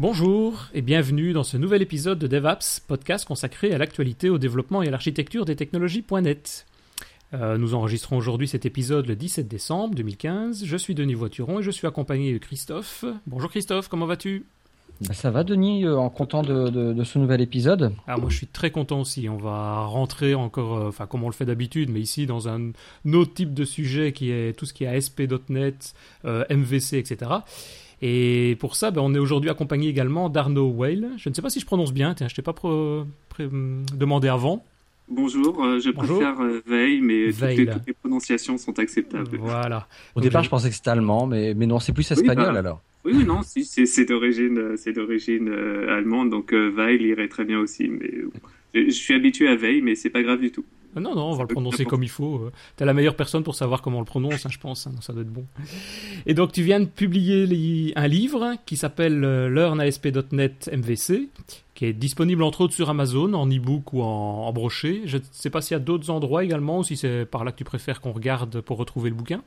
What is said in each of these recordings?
Bonjour et bienvenue dans ce nouvel épisode de DevApps, podcast consacré à l'actualité, au développement et à l'architecture des technologies.net. Euh, nous enregistrons aujourd'hui cet épisode le 17 décembre 2015. Je suis Denis Voituron et je suis accompagné de Christophe. Bonjour Christophe, comment vas-tu? Bah, ça va Denis, euh, en content de, ce nouvel épisode. Ah, moi je suis très content aussi. On va rentrer encore, euh, enfin comme on le fait d'habitude, mais ici dans un autre type de sujet qui est tout ce qui est ASP.NET, MVC, etc. Et pour ça, ben, on est aujourd'hui accompagné également d'Arnaud Weil. Je ne sais pas si je prononce bien, tiens, je t'ai pas demandé avant. Bonjour, euh, je préfère Veil, mais toutes les, prononciations sont acceptables. Voilà. Au départ, je pensais que c'était allemand, mais, mais non, c'est plus espagnol bah, alors. Oui, oui, non, si, c'est d'origine, euh, c'est d'origine euh, allemande, donc euh, Weil irait très bien aussi. Mais je, suis habitué à Veil, mais c'est pas grave du tout. Ah non, non, on va le prononcer comme il faut. T'es la meilleure personne pour savoir comment on le prononce, hein, je pense. Hein, ça doit être bon. Et donc, tu viens de publier un livre qui s'appelle LearnASP.NET MVC, qui est disponible entre autres sur Amazon, en e-book ou en, en brochet. Je ne sais pas s'il y a d'autres endroits également, ou si c'est par là que tu préfères qu'on regarde pour retrouver le bouquin.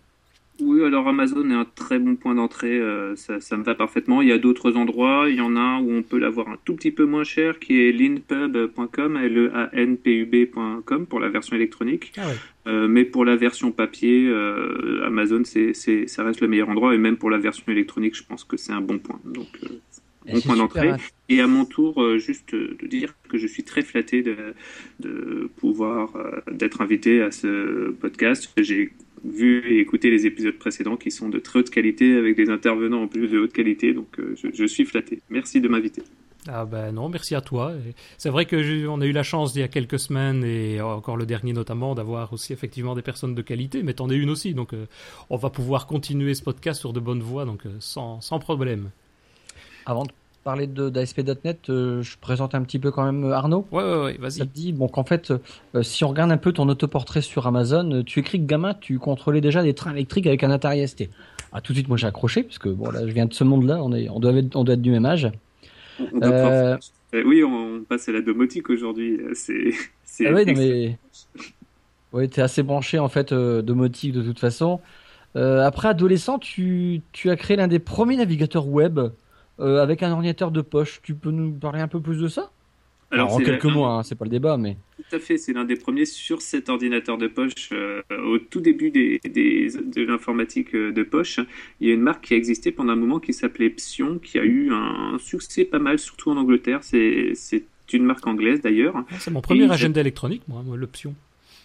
Oui, alors Amazon est un très bon point d'entrée, euh, ça, ça, me va parfaitement. Il y a d'autres endroits, il y en a un où on peut l'avoir un tout petit peu moins cher, qui est linpub.com, l e a n p u b.com pour la version électronique. Ah euh, mais pour la version papier, euh, Amazon, c'est, c'est, ça reste le meilleur endroit, et même pour la version électronique, je pense que c'est un bon point. Donc, bon point d'entrée. Et à mon tour, juste de dire que je suis très flatté de, de pouvoir d'être invité à ce podcast. J'ai vu et écouté les épisodes précédents qui sont de très haute qualité avec des intervenants en plus de haute qualité. Donc euh, je, suis flatté. Merci de m'inviter. Ah ben non, merci à toi. C'est vrai que on a eu la chance il y a quelques semaines et encore le dernier notamment d'avoir aussi effectivement des personnes de qualité, mais t'en es une aussi, donc euh, on va pouvoir continuer ce podcast sur de bonnes voies, donc euh, sans, sans problème. Avant de parler d'ASP.NET, euh, je présente un petit peu quand même euh, Arnaud. Ouais, ouais, ouais vas-y. Ça te dit, bon, qu'en fait, euh, si on regarde un peu ton autoportrait sur Amazon, tu écris que gamin, tu contrôlais déjà des trains électriques avec un Atari ST. Ah, tout de suite, moi j'ai accroché, parce que bon, là, je viens de ce monde-là, on, est, on, doit être, on doit être du même âge. oui, on passe à la domotique aujourd'hui. C'est. Ah oui, mais. Oui, t'es assez branché en fait domotique de toute façon. après adolescent, tu, tu as créé l'un des premiers navigateurs web euh, avec un ordinateur de poche. Tu peux nous parler un peu plus de ça? Alors, en quelques mots, hein, c'est pas le débat, mais. Tout à fait, c'est l'un des premiers sur cet ordinateur de poche. Euh, au tout début des, de l'informatique euh, de poche, il y a une marque qui a existé pendant un moment qui s'appelait Psion, qui a eu un succès pas mal, surtout en Angleterre. C'est une marque anglaise d'ailleurs. Ah, c'est mon premier agenda électronique, moi, moi l'option.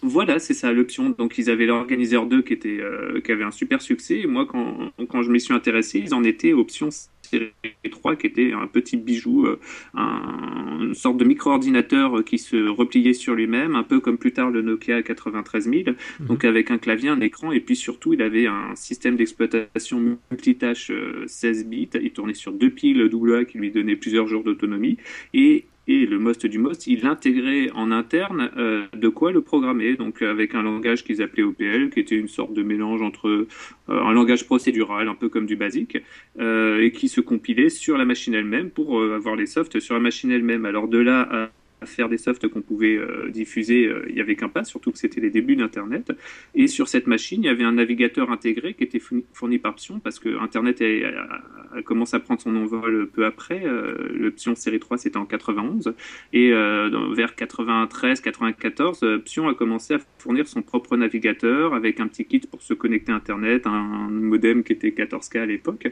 Voilà, c'est ça l'option. Donc ils avaient l'organiseur 2 qui était qui avait un super succès. Et moi, quand, quand je m'y suis intéressé, ils en étaient option série 3 qui était un petit bijou, euh, une sorte de micro-ordinateur qui se repliait sur lui-même, un peu comme plus tard le Nokia 93000, mhm. donc avec un clavier, un écran, et puis surtout il avait un système d'exploitation multitâche 16 euh, bits, il tournait sur deux piles AA qui lui donnaient plusieurs jours d'autonomie, et et le most du most, il intégrait en interne euh, de quoi le programmer, donc avec un langage qu'ils appelaient OPL, qui était une sorte de mélange entre euh, un langage procédural, un peu comme du basique, euh, et qui se compilait sur la machine elle-même pour avoir les softs sur la machine elle-même. Alors de là à faire des softs qu'on pouvait euh, diffuser, euh, il n'y avait qu'un pas, surtout que c'était les débuts d'Internet. Et sur cette machine, il y avait un navigateur intégré qui était fourni, par Psion, parce que Internet a, commencé à prendre son envol peu après. Euh, le Psion série 3, c'était en 91. Et vers 93, 94, Psion a commencé à fournir son propre navigateur avec un petit kit pour se connecter à Internet, un modem qui était 14K à l'époque.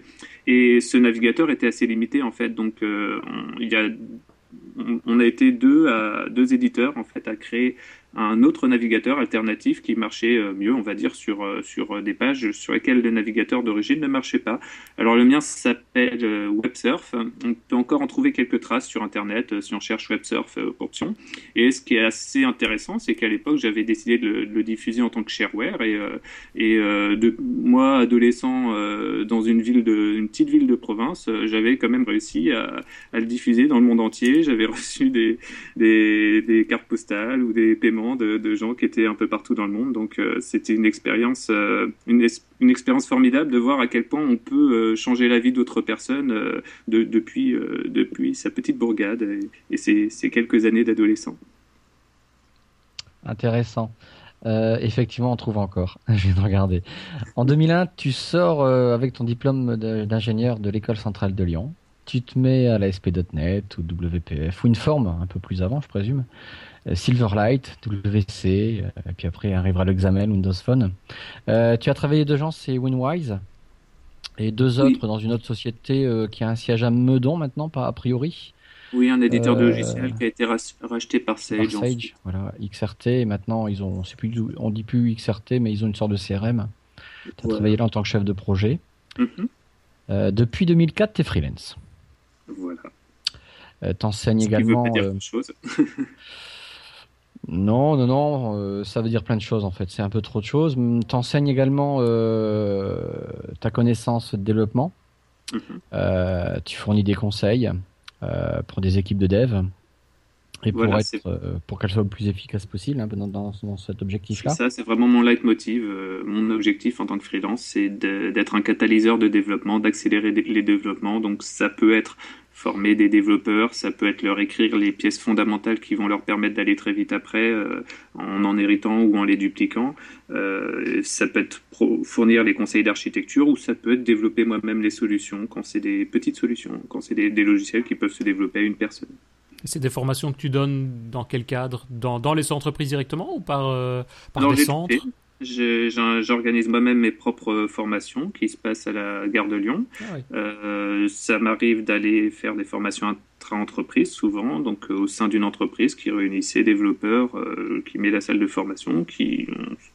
Et ce navigateur était assez limité, en fait. Donc, il y a on a été deux, à, deux éditeurs en fait à créer un autre navigateur alternatif qui marchait euh, mieux, on va dire, sur, euh, sur des pages sur lesquelles le navigateur d'origine ne marchait pas. Alors le mien s'appelle euh, WebSurf. On peut encore en trouver quelques traces sur Internet si on cherche WebSurf option. Et ce qui est assez intéressant, c'est qu'à l'époque, j'avais décidé de le, diffuser en tant que shareware. Et, et moi, adolescent, dans une, ville de, une petite ville de province, j'avais quand même réussi à, à, le diffuser dans le monde entier. J'avais reçu des, des, des cartes postales ou des paiements de, gens qui étaient un peu partout dans le monde. Donc euh, c'était une expérience, euh, une, expérience formidable de voir à quel point on peut euh, changer la vie d'autres personnes de, depuis, depuis sa petite bourgade et, ces, quelques années d'adolescent. Intéressant. effectivement, on trouve encore. Je viens de regarder. En 2001, tu sors avec ton diplôme d'ingénieur de l'école centrale de Lyon. tu te mets à la SP.NET ou WPF, ou une forme un peu plus avant, je présume. Euh, Silverlight, WC, et puis après arrivera l'examen Windows Phone. tu as travaillé deux ans, c'est WinWise, et deux autres dans une autre société qui a un siège à Meudon maintenant, pas a priori. Oui, un éditeur de logiciel qui a été racheté par Sage. Par Sage, voilà, XRT. Et maintenant, ils ont, plus, on dit plus XRT, mais ils ont une sorte de CRM. Tu as travaillé là en tant que chef de projet. Mhm. Euh, depuis 2004, tu es freelance. Voilà. Euh, T'enseignes également. Veut pas dire euh, chose. non, non, non, euh, ça veut dire plein de choses en fait. C'est un peu trop de choses. T'enseignes également ta connaissance de développement. Mhm. tu fournis des conseils. Euh, pour des équipes de dev et pour être euh, pour qu'elles soient le plus efficaces possible hein, dans, dans, cet objectif-là. Ça, c'est vraiment mon leitmotiv. Euh, mon objectif en tant que freelance, c'est d'être un catalyseur de développement, d'accélérer les développements. Donc, ça peut être former des développeurs, ça peut être leur écrire les pièces fondamentales qui vont leur permettre d'aller très vite après euh, en en héritant ou en les dupliquant. Euh, ça peut être fournir les conseils d'architecture ou ça peut être développer moi-même les solutions quand c'est des petites solutions, quand c'est des, logiciels qui peuvent se développer à une personne. C'est des formations que tu donnes dans quel cadre? Dans, dans les entreprises directement ou par, euh, par des centres? J'organise moi-même mes propres formations qui se passent à la gare de Lyon. Ah euh, ça m'arrive d'aller faire des formations intra-entreprises souvent, donc euh, au sein d'une entreprise qui réunit ses développeurs, euh, qui met la salle de formation, qui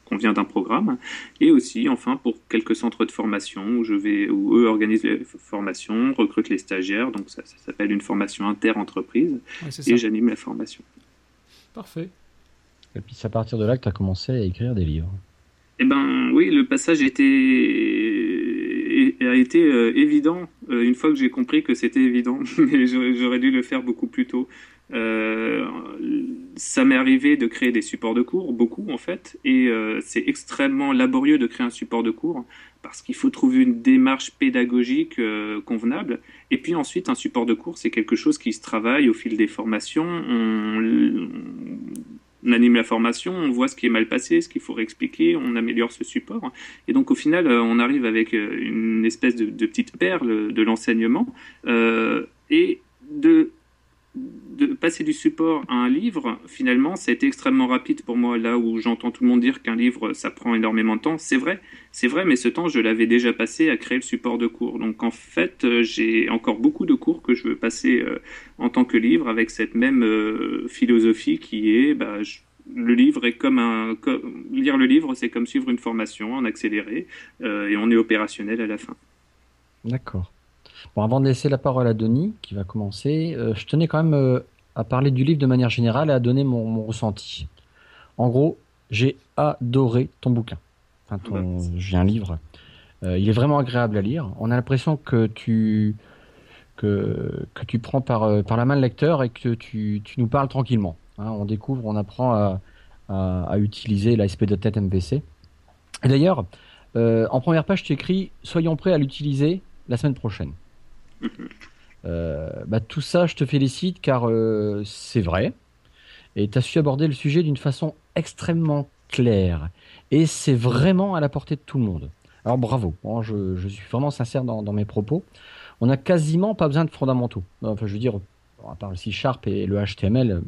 convient d'un programme, et aussi enfin pour quelques centres de formation où je vais, où eux organisent les formations, recrutent les stagiaires, donc ça, s'appelle une formation inter-entreprise, et j'anime la formation. Parfait. Et puis c'est à partir de là que tu as commencé à écrire des livres. Eh ben oui, le passage était a été euh, évident euh, une fois que j'ai compris que c'était évident, mais j'aurais dû le faire beaucoup plus tôt. Euh, ça m'est arrivé de créer des supports de cours, beaucoup en fait, et c'est extrêmement laborieux de créer un support de cours parce qu'il faut trouver une démarche pédagogique convenable. Et puis ensuite, un support de cours, c'est quelque chose qui se travaille au fil des formations. On, on anime la formation, on voit ce qui est mal passé, ce qu'il faut réexpliquer, on améliore ce support. Et donc au final, euh, on arrive avec euh, une espèce de, petite perle de l'enseignement euh, et de de passer du support à un livre, finalement, ça a été extrêmement rapide pour moi. Là où j'entends tout le monde dire qu'un livre, ça prend énormément de temps, c'est vrai, c'est vrai, mais ce temps, je l'avais déjà passé à créer le support de cours. Donc, en fait, euh, j'ai encore beaucoup de cours que je veux passer euh, en tant que livre avec cette même euh, philosophie qui est, bah, le livre est comme un, lire le livre, c'est comme suivre une formation en accéléré, et on est opérationnel à la fin. D'accord. Bon, avant de laisser la parole à Denis, qui va commencer, euh, je tenais quand même euh, à parler du livre de manière générale et à donner mon, ressenti. En gros, j'ai adoré ton bouquin. Enfin, ton, j'ai un livre. Euh, il est vraiment agréable à lire. On a l'impression que tu que, que tu prends par, par la main le lecteur et que tu, tu nous parles tranquillement. Hein. on découvre, on apprend à, à, à utiliser l'ASP.NET MVC. Et d'ailleurs, en première page, tu écris Soyons prêts à l'utiliser la semaine prochaine. Euh, bah, tout ça, je te félicite car euh, c'est vrai. Et tu as su aborder le sujet d'une façon extrêmement claire. Et c'est vraiment à la portée de tout le monde. Alors bravo, je, suis vraiment sincère dans, mes propos. On n'a quasiment pas besoin de fondamentaux. Enfin, je veux dire, à part le C-Sharp et le HTML,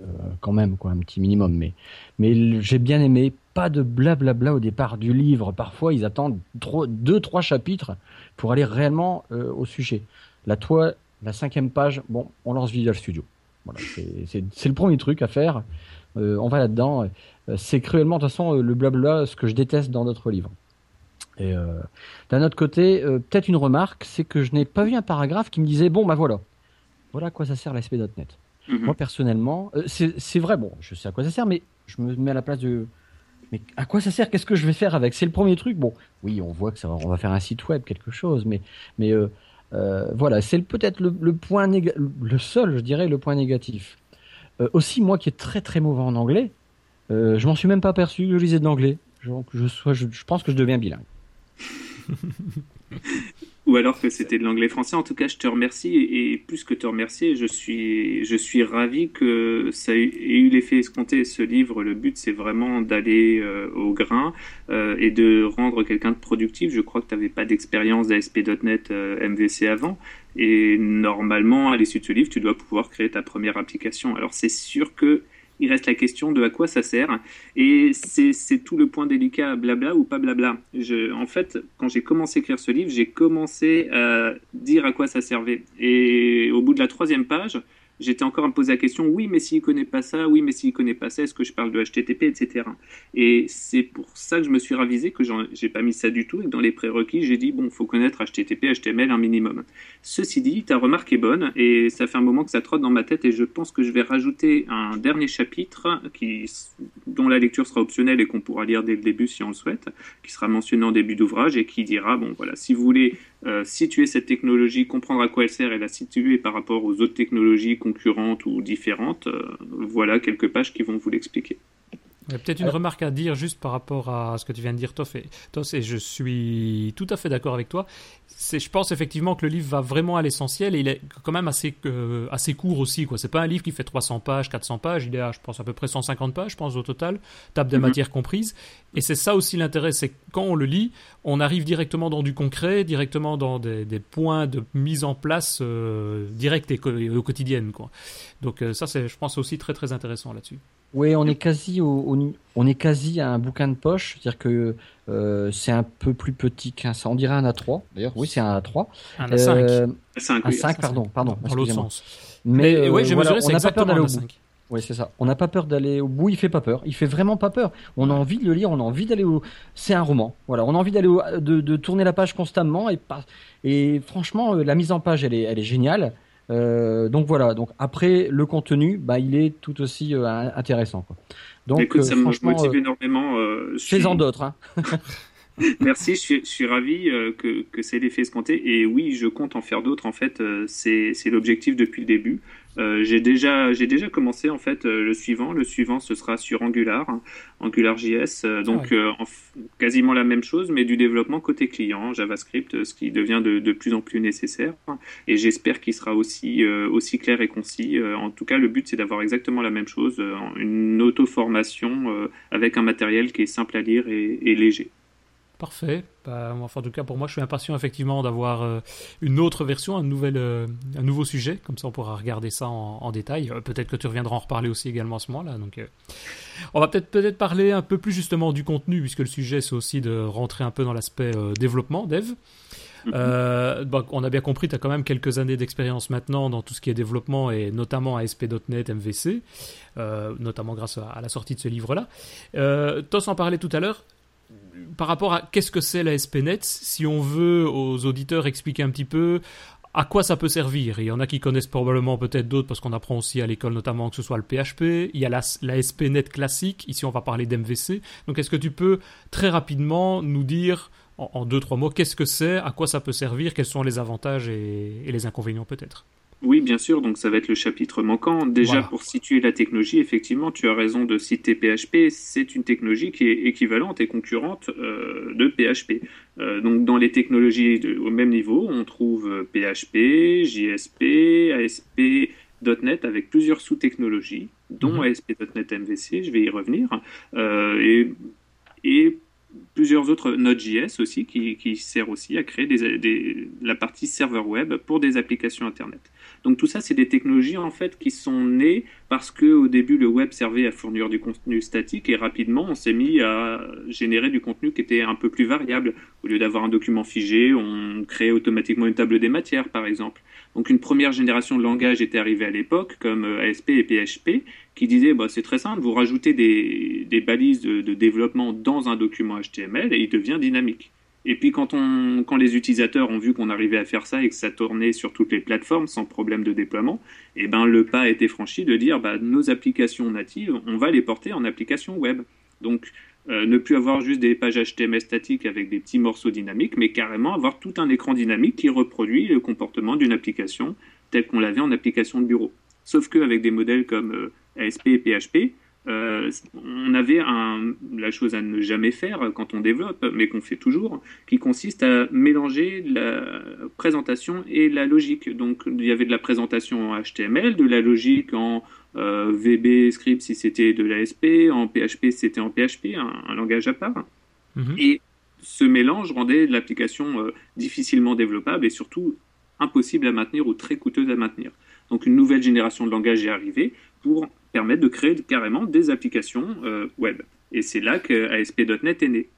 euh, quand même, quoi, un petit minimum. Mais, mais j'ai bien aimé, pas de blablabla au départ du livre. Parfois, ils attendent deux, trois chapitres pour aller réellement euh, au sujet. La toi, la cinquième page, bon, on lance Visual Studio. Voilà, c'est le premier truc à faire. Euh, on va là-dedans. C'est cruellement, de toute façon, le blabla, ce que je déteste dans d'autres livres. Et d'un autre côté, peut-être une remarque, c'est que je n'ai pas vu un paragraphe qui me disait bon, bah voilà, voilà à quoi ça sert l'ASP.NET. Mhm. Moi, personnellement, euh, c'est vrai, bon, je sais à quoi ça sert, mais je me mets à la place de. Mais à quoi ça sert? Qu'est-ce que je vais faire avec? C'est le premier truc. Bon, oui, on voit que ça on va faire un site web, quelque chose, mais, mais euh, euh, voilà, c'est peut-être le, point le seul, je dirais, le point négatif. aussi, moi qui est très très mauvais en anglais, je m'en suis même pas aperçu que je lisais de l'anglais. Je pense que je deviens bilingue. ou alors que c'était de l'anglais français. En tout cas, je te remercie et, plus que te remercier, je suis, je suis ravi que ça ait eu l'effet escompté. Ce livre, le but, c'est vraiment d'aller euh, au grain euh, et de rendre quelqu'un de productif. Je crois que tu n'avais pas d'expérience d'ASP.NET euh, MVC avant. Et normalement, à l'issue de ce livre, tu dois pouvoir créer ta première application. Alors c'est sûr que il reste la question de à quoi ça sert. Et c'est tout le point délicat, blabla ou pas blabla. En fait, quand j'ai commencé à écrire ce livre, j'ai commencé à dire à quoi ça servait. Et au bout de la troisième page, j'étais encore à me poser la question, oui, mais s'il connaît pas ça, oui, mais s'il connaît pas ça, est-ce que je parle de HTTP, etc. Et c'est pour ça que je me suis ravisé que j'ai pas mis ça du tout et que dans les prérequis, j'ai dit, bon, faut connaître HTTP, HTML un minimum. Ceci dit, ta remarque est bonne et ça fait un moment que ça trotte dans ma tête et je pense que je vais rajouter un dernier chapitre dont la lecture sera optionnelle et qu'on pourra lire dès le début si on le souhaite, qui sera mentionné en début d'ouvrage et qui dira, bon, voilà, si vous voulez euh, situer cette technologie, comprendre à quoi elle sert et la situer par rapport aux autres technologies concurrentes ou différentes, euh, voilà quelques pages qui vont vous l'expliquer. Il y a peut-être une remarque à dire juste par rapport à ce que tu viens de dire, Toff, et, et je suis tout à fait d'accord avec toi. C'est, je pense effectivement que le livre va vraiment à l'essentiel et il est quand même assez, euh, assez court aussi. Quoi. C'est pas un livre qui fait 300 pages, 400 pages, il est à, je pense, à peu près 150 pages, je pense, au total, table de mhm. matière comprise. Et c'est ça aussi l'intérêt, c'est que quand on le lit, on arrive directement dans du concret, directement dans des, points de mise en place euh, directe et, au quotidienne. Quoi. Donc euh, ça, c'est, je pense, aussi très très intéressant là-dessus. Oui, on est quasi au, on est quasi à un bouquin de poche, c'est-à-dire que euh, c'est un peu plus petit qu'un, on dirait un A3. D'ailleurs, oui, c'est un A3. Un A5. un 5, pardon, pardon. Dans l'autre sens. Mais, oui, j'ai mesuré, c'est exactement un A5. Oui, c'est ça. On n'a pas peur d'aller au bout. Il fait pas peur. Il fait vraiment pas peur. On a envie de le lire. On a envie d'aller au. C'est un roman. Voilà. On a envie d'aller de, de, tourner la page constamment et Et franchement, euh, la mise en page, elle est, elle est géniale. Euh, donc voilà. Donc après, le contenu, bah, il est tout aussi euh, intéressant. Quoi. Donc, Écoute, ça me motive énormément. Fais-en d'autres. Hein. Merci, je suis, ravi que, que c'est l'effet escompté. Et oui, je compte en faire d'autres. En fait, c'est l'objectif depuis le début. Euh, j'ai déjà j'ai déjà commencé en fait euh, le suivant. Le suivant ce sera sur Angular, hein, AngularJS, euh, donc ah quasiment la même chose, mais du développement côté client, JavaScript, ce qui devient de, de plus en plus nécessaire. Et j'espère qu'il sera aussi aussi clair et concis. en tout cas, le but c'est d'avoir exactement la même chose, une auto-formation avec un matériel qui est simple à lire et, et léger. Parfait. Bah, enfin, en tout cas, pour moi, je suis impatient effectivement d'avoir euh, une autre version, un, nouvel, euh, un nouveau sujet. Comme ça, on pourra regarder ça en, détail. Euh, peut-être que tu reviendras en reparler aussi également à ce moment-là. Donc, on va peut-être peut-être parler un peu plus justement du contenu, puisque le sujet, c'est aussi de rentrer un peu dans l'aspect développement, dev. Bah, on a bien compris, tu as quand même quelques années d'expérience maintenant dans tout ce qui est développement et notamment ASP.NET, MVC, notamment grâce à, la sortie de ce livre-là. Euh, Tos en parlait tout à l'heure par rapport à qu'est-ce que c'est la SPNet, si on veut aux auditeurs expliquer un petit peu à quoi ça peut servir. Il y en a qui connaissent probablement peut-être d'autres parce qu'on apprend aussi à l'école notamment que ce soit le PHP. Il y a la, SPNet classique. Ici, on va parler d'MVC. Donc, est-ce que tu peux très rapidement nous dire en, deux, trois mots qu'est-ce que c'est, à quoi ça peut servir, quels sont les avantages et les inconvénients peut-être? Oui, bien sûr, donc ça va être le chapitre manquant. Déjà, pour situer la technologie, effectivement, tu as raison de citer PHP, c'est une technologie qui est équivalente et concurrente euh, de PHP. Euh, donc dans les technologies au même niveau, on trouve PHP, JSP, ASP.NET avec plusieurs sous-technologies, dont mhm. ASP.NET MVC, je vais y revenir, euh, et, et plusieurs autres Node.js aussi qui, qui, sert aussi à créer des, des, la partie serveur web pour des applications Internet. Donc tout ça, c'est des technologies en fait qui sont nées parce que au début le web servait à fournir du contenu statique et rapidement on s'est mis à générer du contenu qui était un peu plus variable. Au lieu d'avoir un document figé, on créait automatiquement une table des matières par exemple. Donc une première génération de langage était arrivée à l'époque comme euh, ASP et PHP qui disait bah, c'est très simple, vous rajoutez des, des balises de, développement dans un document HTML et il devient dynamique. Et puis quand, on, quand les utilisateurs ont vu qu'on arrivait à faire ça et que ça tournait sur toutes les plateformes sans problème de déploiement, et eh ben le pas a été franchi de dire bah, nos applications natives, on va les porter en application web. Donc euh, ne plus avoir juste des pages HTML statiques avec des petits morceaux dynamiques, mais carrément avoir tout un écran dynamique qui reproduit le comportement d'une application tel qu'on l'avait en application de bureau. Sauf qu'avec des modèles comme euh, ASP et PHP, euh, on avait un, la chose à ne jamais faire quand on développe, mais qu'on fait toujours, qui consiste à mélanger la présentation et la logique. Donc il y avait de la présentation en HTML, de la logique en euh, VB script si c'était de l'ASP, en PHP si c'était en PHP, un, langage à part. Mhm. Et ce mélange rendait l'application euh, difficilement développable et surtout impossible à maintenir ou très coûteuse à maintenir. Donc une nouvelle génération de langage est arrivée pour permettre de créer carrément des applications euh, web. Et c'est là que ASP.NET est né.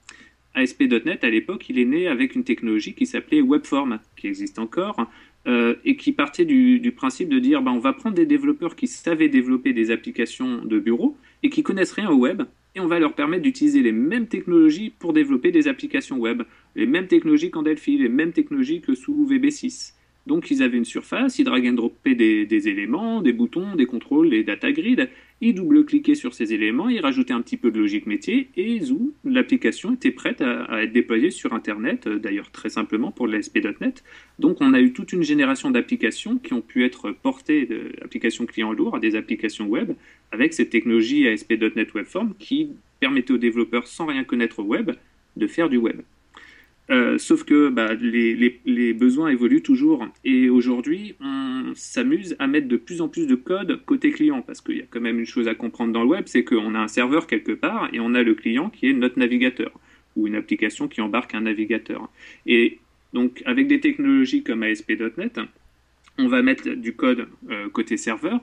ASP.NET, à l'époque, il est né avec une technologie qui s'appelait Webform, qui existe encore, euh, et qui partait du, principe de dire ben, on va prendre des développeurs qui savaient développer des applications de bureau et qui connaissent rien au web, et on va leur permettre d'utiliser les mêmes technologies pour développer des applications web, les mêmes technologies qu'en Delphi, les mêmes technologies que sous VB6. Donc ils avaient une surface, ils drag and droppaient des, éléments, des boutons, des contrôles, des data grids, ils double-cliquaient sur ces éléments, ils rajoutaient un petit peu de logique métier, et zou, l'application était prête à, être déployée sur Internet, euh, d'ailleurs très simplement pour l'ASP.NET. Donc on a eu toute une génération d'applications qui ont pu être portées d'applications clients lourds à des applications web, avec cette technologie ASP.NET Webform qui permettait aux développeurs, sans rien connaître au web, de faire du web. Euh, sauf que bah, les, besoins évoluent toujours. Et aujourd'hui, on s'amuse à mettre de plus en plus de code côté client. Parce qu'il y a quand même une chose à comprendre dans le web, c'est qu'on a un serveur quelque part et on a le client qui est notre navigateur. Ou une application qui embarque un navigateur. Et donc, avec des technologies comme ASP.NET, on va mettre du code euh, côté serveur.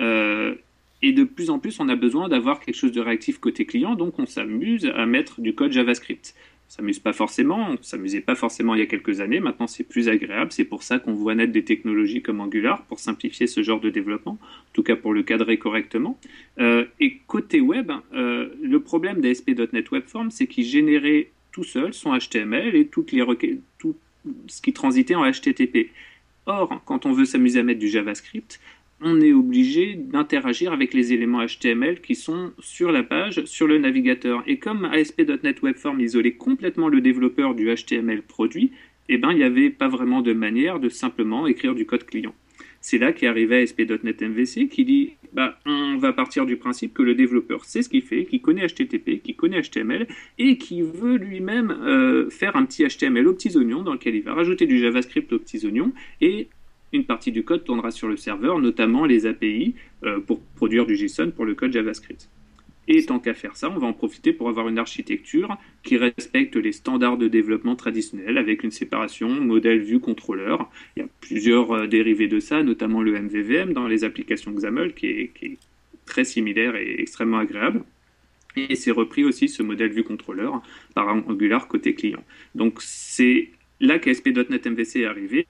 Euh, et de plus en plus, on a besoin d'avoir quelque chose de réactif côté client, donc on s'amuse à mettre du code JavaScript s'amuse pas forcément, s'amusait pas forcément il y a quelques années, maintenant c'est plus agréable, c'est pour ça qu'on voit naître des technologies comme Angular pour simplifier ce genre de développement, en tout cas pour le cadrer correctement. Euh, et côté web, euh, le problème d'ASP.NET Webform, c'est qu'il générait tout seul son HTML et toutes les tout ce qui transitait en HTTP. Or, quand on veut s'amuser à mettre du JavaScript, on est obligé d'interagir avec les éléments HTML qui sont sur la page, sur le navigateur. Et comme ASP.NET Webform isolait complètement le développeur du HTML produit, eh ben, il n'y avait pas vraiment de manière de simplement écrire du code client. C'est là qu'est arrivé ASP.NET MVC qui dit bah, on va partir du principe que le développeur sait ce qu'il fait, qui connaît HTTP, qui connaît HTML et qui veut lui-même euh, faire un petit HTML aux petits oignons dans lequel il va rajouter du JavaScript aux petits oignons et une partie du code tournera sur le serveur, notamment les API euh, pour produire du JSON pour le code JavaScript. Et tant qu'à faire ça, on va en profiter pour avoir une architecture qui respecte les standards de développement traditionnels avec une séparation modèle vue contrôleur. Il y a plusieurs euh, dérivés de ça, notamment le MVVM dans les applications XAML qui est, qui est très similaire et extrêmement agréable. Et c'est repris aussi ce modèle vue contrôleur par Angular côté client. Donc c'est là qu'ASP.NET MVC est arrivé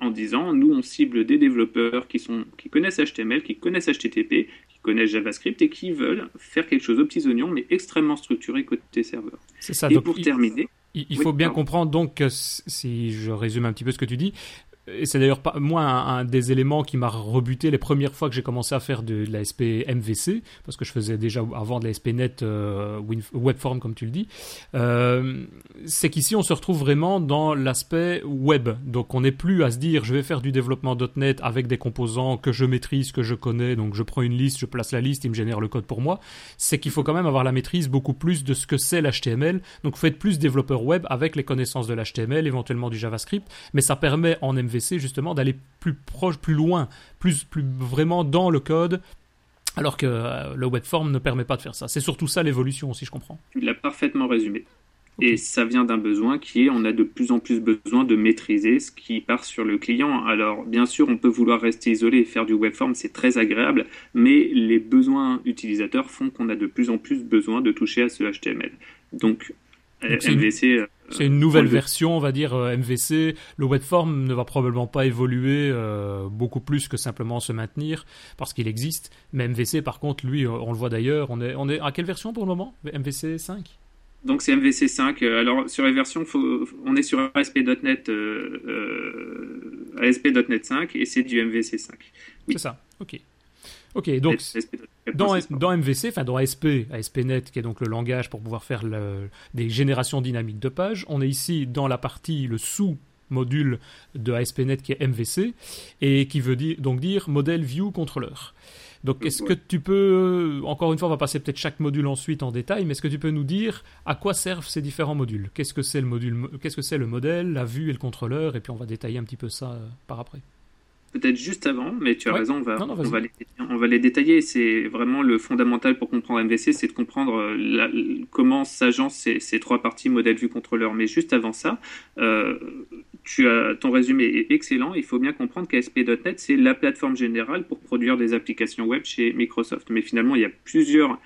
en disant nous on cible des développeurs qui sont qui connaissent HTML, qui connaissent HTTP, qui connaissent JavaScript et qui veulent faire quelque chose aux petits oignons mais extrêmement structuré côté serveur. C'est ça. Et pour terminer, il, faut bien comprendre donc que si je résume un petit peu ce que tu dis, et c'est d'ailleurs pas moi un, des éléments qui m'a rebuté les premières fois que j'ai commencé à faire de, de l'ASP MVC, parce que je faisais déjà avant de l'ASP.NET euh, Webform comme tu le dis, euh, c'est qu'ici on se retrouve vraiment dans l'aspect web. Donc on n'est plus à se dire je vais faire du développement .NET avec des composants que je maîtrise, que je connais, donc je prends une liste, je place la liste, il me génère le code pour moi. C'est qu'il faut quand même avoir la maîtrise beaucoup plus de ce que c'est l'HTML. Donc faut être plus développeur web avec les connaissances de l'HTML, éventuellement du JavaScript, mais ça permet en MVC justement d'aller plus proche, plus loin, plus, plus vraiment dans le code, alors que euh, le webform ne permet pas de faire ça. C'est surtout ça l'évolution, si je comprends. Tu l'as parfaitement résumé. Et ça vient d'un besoin qui est, on a de plus en plus besoin de maîtriser ce qui part sur le client. Alors, bien sûr, on peut vouloir rester isolé et faire du webform, c'est très agréable, mais les besoins utilisateurs font qu'on a de plus en plus besoin de toucher à ce HTML. Donc, MVC euh, c'est une nouvelle version, on va dire, euh, MVC. Le webform ne va probablement pas évoluer euh, beaucoup plus que simplement se maintenir, parce qu'il existe. Mais MVC, par contre, lui, on le voit d'ailleurs. On est, on est à quelle version pour le moment? MVC 5 donc c'est MVC 5. Alors sur les versions, on est sur ASP.NET ASP.NET 5 et c'est du MVC 5. C'est ça. Ok. Ok, donc dans, dans, MVC, enfin dans ASP, ASP.NET, qui est donc le langage pour pouvoir faire des générations dynamiques de pages, on est ici dans la partie, le sous-module de ASP.NET qui est MVC, et qui veut dire, donc dire modèle view controller. Donc est-ce que tu peux, encore une fois, on va passer peut-être chaque module ensuite en détail, mais est-ce que tu peux nous dire à quoi servent ces différents modules? Qu'est-ce que c'est le module, qu'est-ce que c'est le modèle, la vue et le contrôleur, et puis on va détailler un petit peu ça euh, par après peut-être juste avant, mais tu as raison, on va, on, va les, on va, les, détailler. C'est vraiment le fondamental pour comprendre MVC, c'est de comprendre euh, comment s'agencent ces, ces, trois parties modèle vue contrôleur. Mais juste avant ça, euh, tu as, ton résumé est excellent. Il faut bien comprendre qu'ASP.NET, c'est la plateforme générale pour produire des applications web chez Microsoft. Mais finalement, il y a plusieurs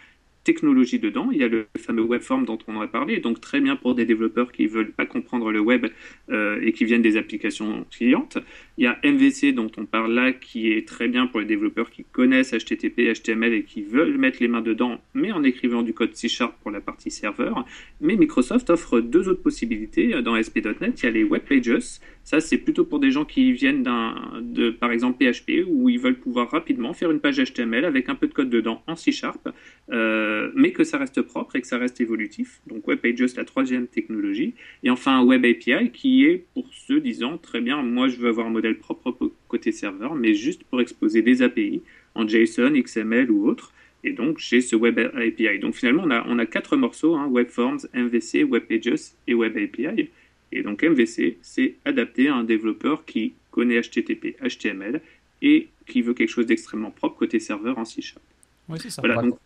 technologie dedans. Il y a le fameux webform dont on a parlé, donc très bien pour des développeurs qui veulent pas comprendre le web euh, et qui viennent des applications clientes. Il y a MVC dont on parle là, qui est très bien pour les développeurs qui connaissent HTTP, HTML et qui veulent mettre les mains dedans, mais en écrivant du code C Sharp pour la partie serveur. Mais Microsoft offre deux autres possibilités dans ASP.NET. Il y a les Web Pages. Ça, c'est plutôt pour des gens qui viennent d'un, de, par exemple, PHP, où ils veulent pouvoir rapidement faire une page HTML avec un peu de code dedans en C Sharp. Euh, euh, mais que ça reste propre et que ça reste évolutif. Donc Web Pages, la troisième technologie. Et enfin Web API qui est pour ceux disant très bien, moi je veux avoir un modèle propre côté serveur, mais juste pour exposer des API en JSON, XML ou autre. Et donc j'ai ce Web API. Donc finalement on a, on a quatre morceaux, hein, Web Forms, MVC, Web Pages et Web API. Et donc MVC, c'est adapté à un développeur qui connaît HTTP, HTML et qui veut quelque chose d'extrêmement propre côté serveur en C Sharp. Oui, c'est ça. Voilà, donc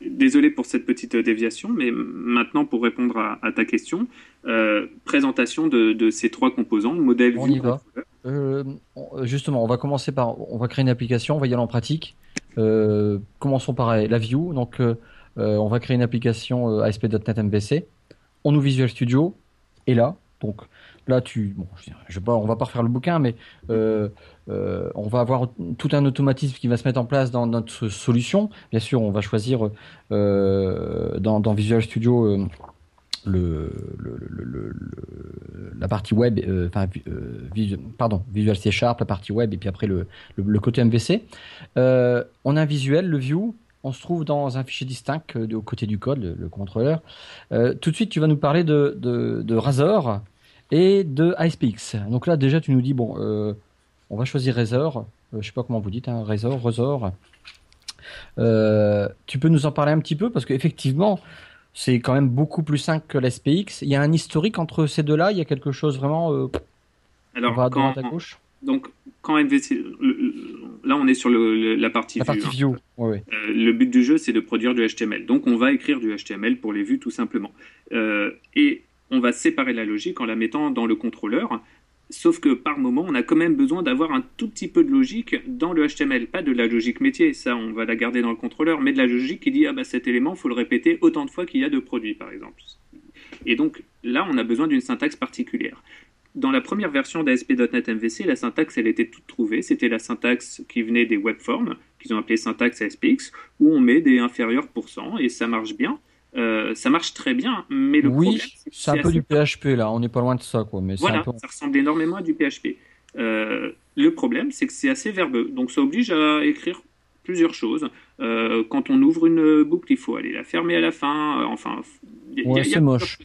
Désolé pour cette petite déviation, mais maintenant pour répondre à, ta question, euh, présentation de, ces trois composants, modèle, on y va. Euh, justement, on va commencer par, on va créer une application, on va y aller en pratique. Euh, commençons par la view. Donc, on va créer une application ASP.NET MVC. On ouvre Visual Studio et là, donc là, tu, bon, je, on va pas refaire le bouquin, mais euh, euh, on va avoir tout un automatisme qui va se mettre en place dans notre solution. Bien sûr, on va choisir euh, dans, Visual Studio la partie web, pardon, Visual C Sharp, la partie web, et puis après le, côté MVC. on a un visuel, le view, on se trouve dans un fichier distinct au côté du code, le, contrôleur. tout de suite, tu vas nous parler de, de Razor et de IcePix. Donc là, déjà, tu nous dis, bon, euh, on va choisir Razor. Euh, je sais pas comment vous dites, hein, Razor, Razor. Euh, tu peux nous en parler un petit peu parce qu'effectivement, c'est quand même beaucoup plus simple que l'SPX. Il y a un historique entre ces deux-là. Il y a quelque chose vraiment. Alors, on va à droite à gauche. Donc, quand MVC, là, on est sur la partie la Partie view. Hein. le but du jeu, c'est de produire du HTML. Donc, on va écrire du HTML pour les vues, tout simplement. et on va séparer la logique en la mettant dans le contrôleur. Sauf que par moment, on a quand même besoin d'avoir un tout petit peu de logique dans le HTML, pas de la logique métier, ça on va la garder dans le contrôleur, mais de la logique qui dit ah bah cet élément, faut le répéter autant de fois qu'il y a de produits par exemple. Et donc là, on a besoin d'une syntaxe particulière. Dans la première version d'ASP.NET MVC, la syntaxe elle était toute trouvée, c'était la syntaxe qui venait des webforms, qu'ils ont appelé syntaxe ASPX, où on met des inférieurs pourcents et ça marche bien. Euh, ça marche très bien, mais le oui, problème, c'est un peu du PHP là, on n'est pas loin de ça quoi. Mais voilà, ça ressemble énormément à du PHP. Euh, le problème, c'est que c'est assez verbeux, donc ça oblige à écrire plusieurs choses. Euh, quand on ouvre une boucle, il faut aller la fermer à la fin. enfin, c'est moche.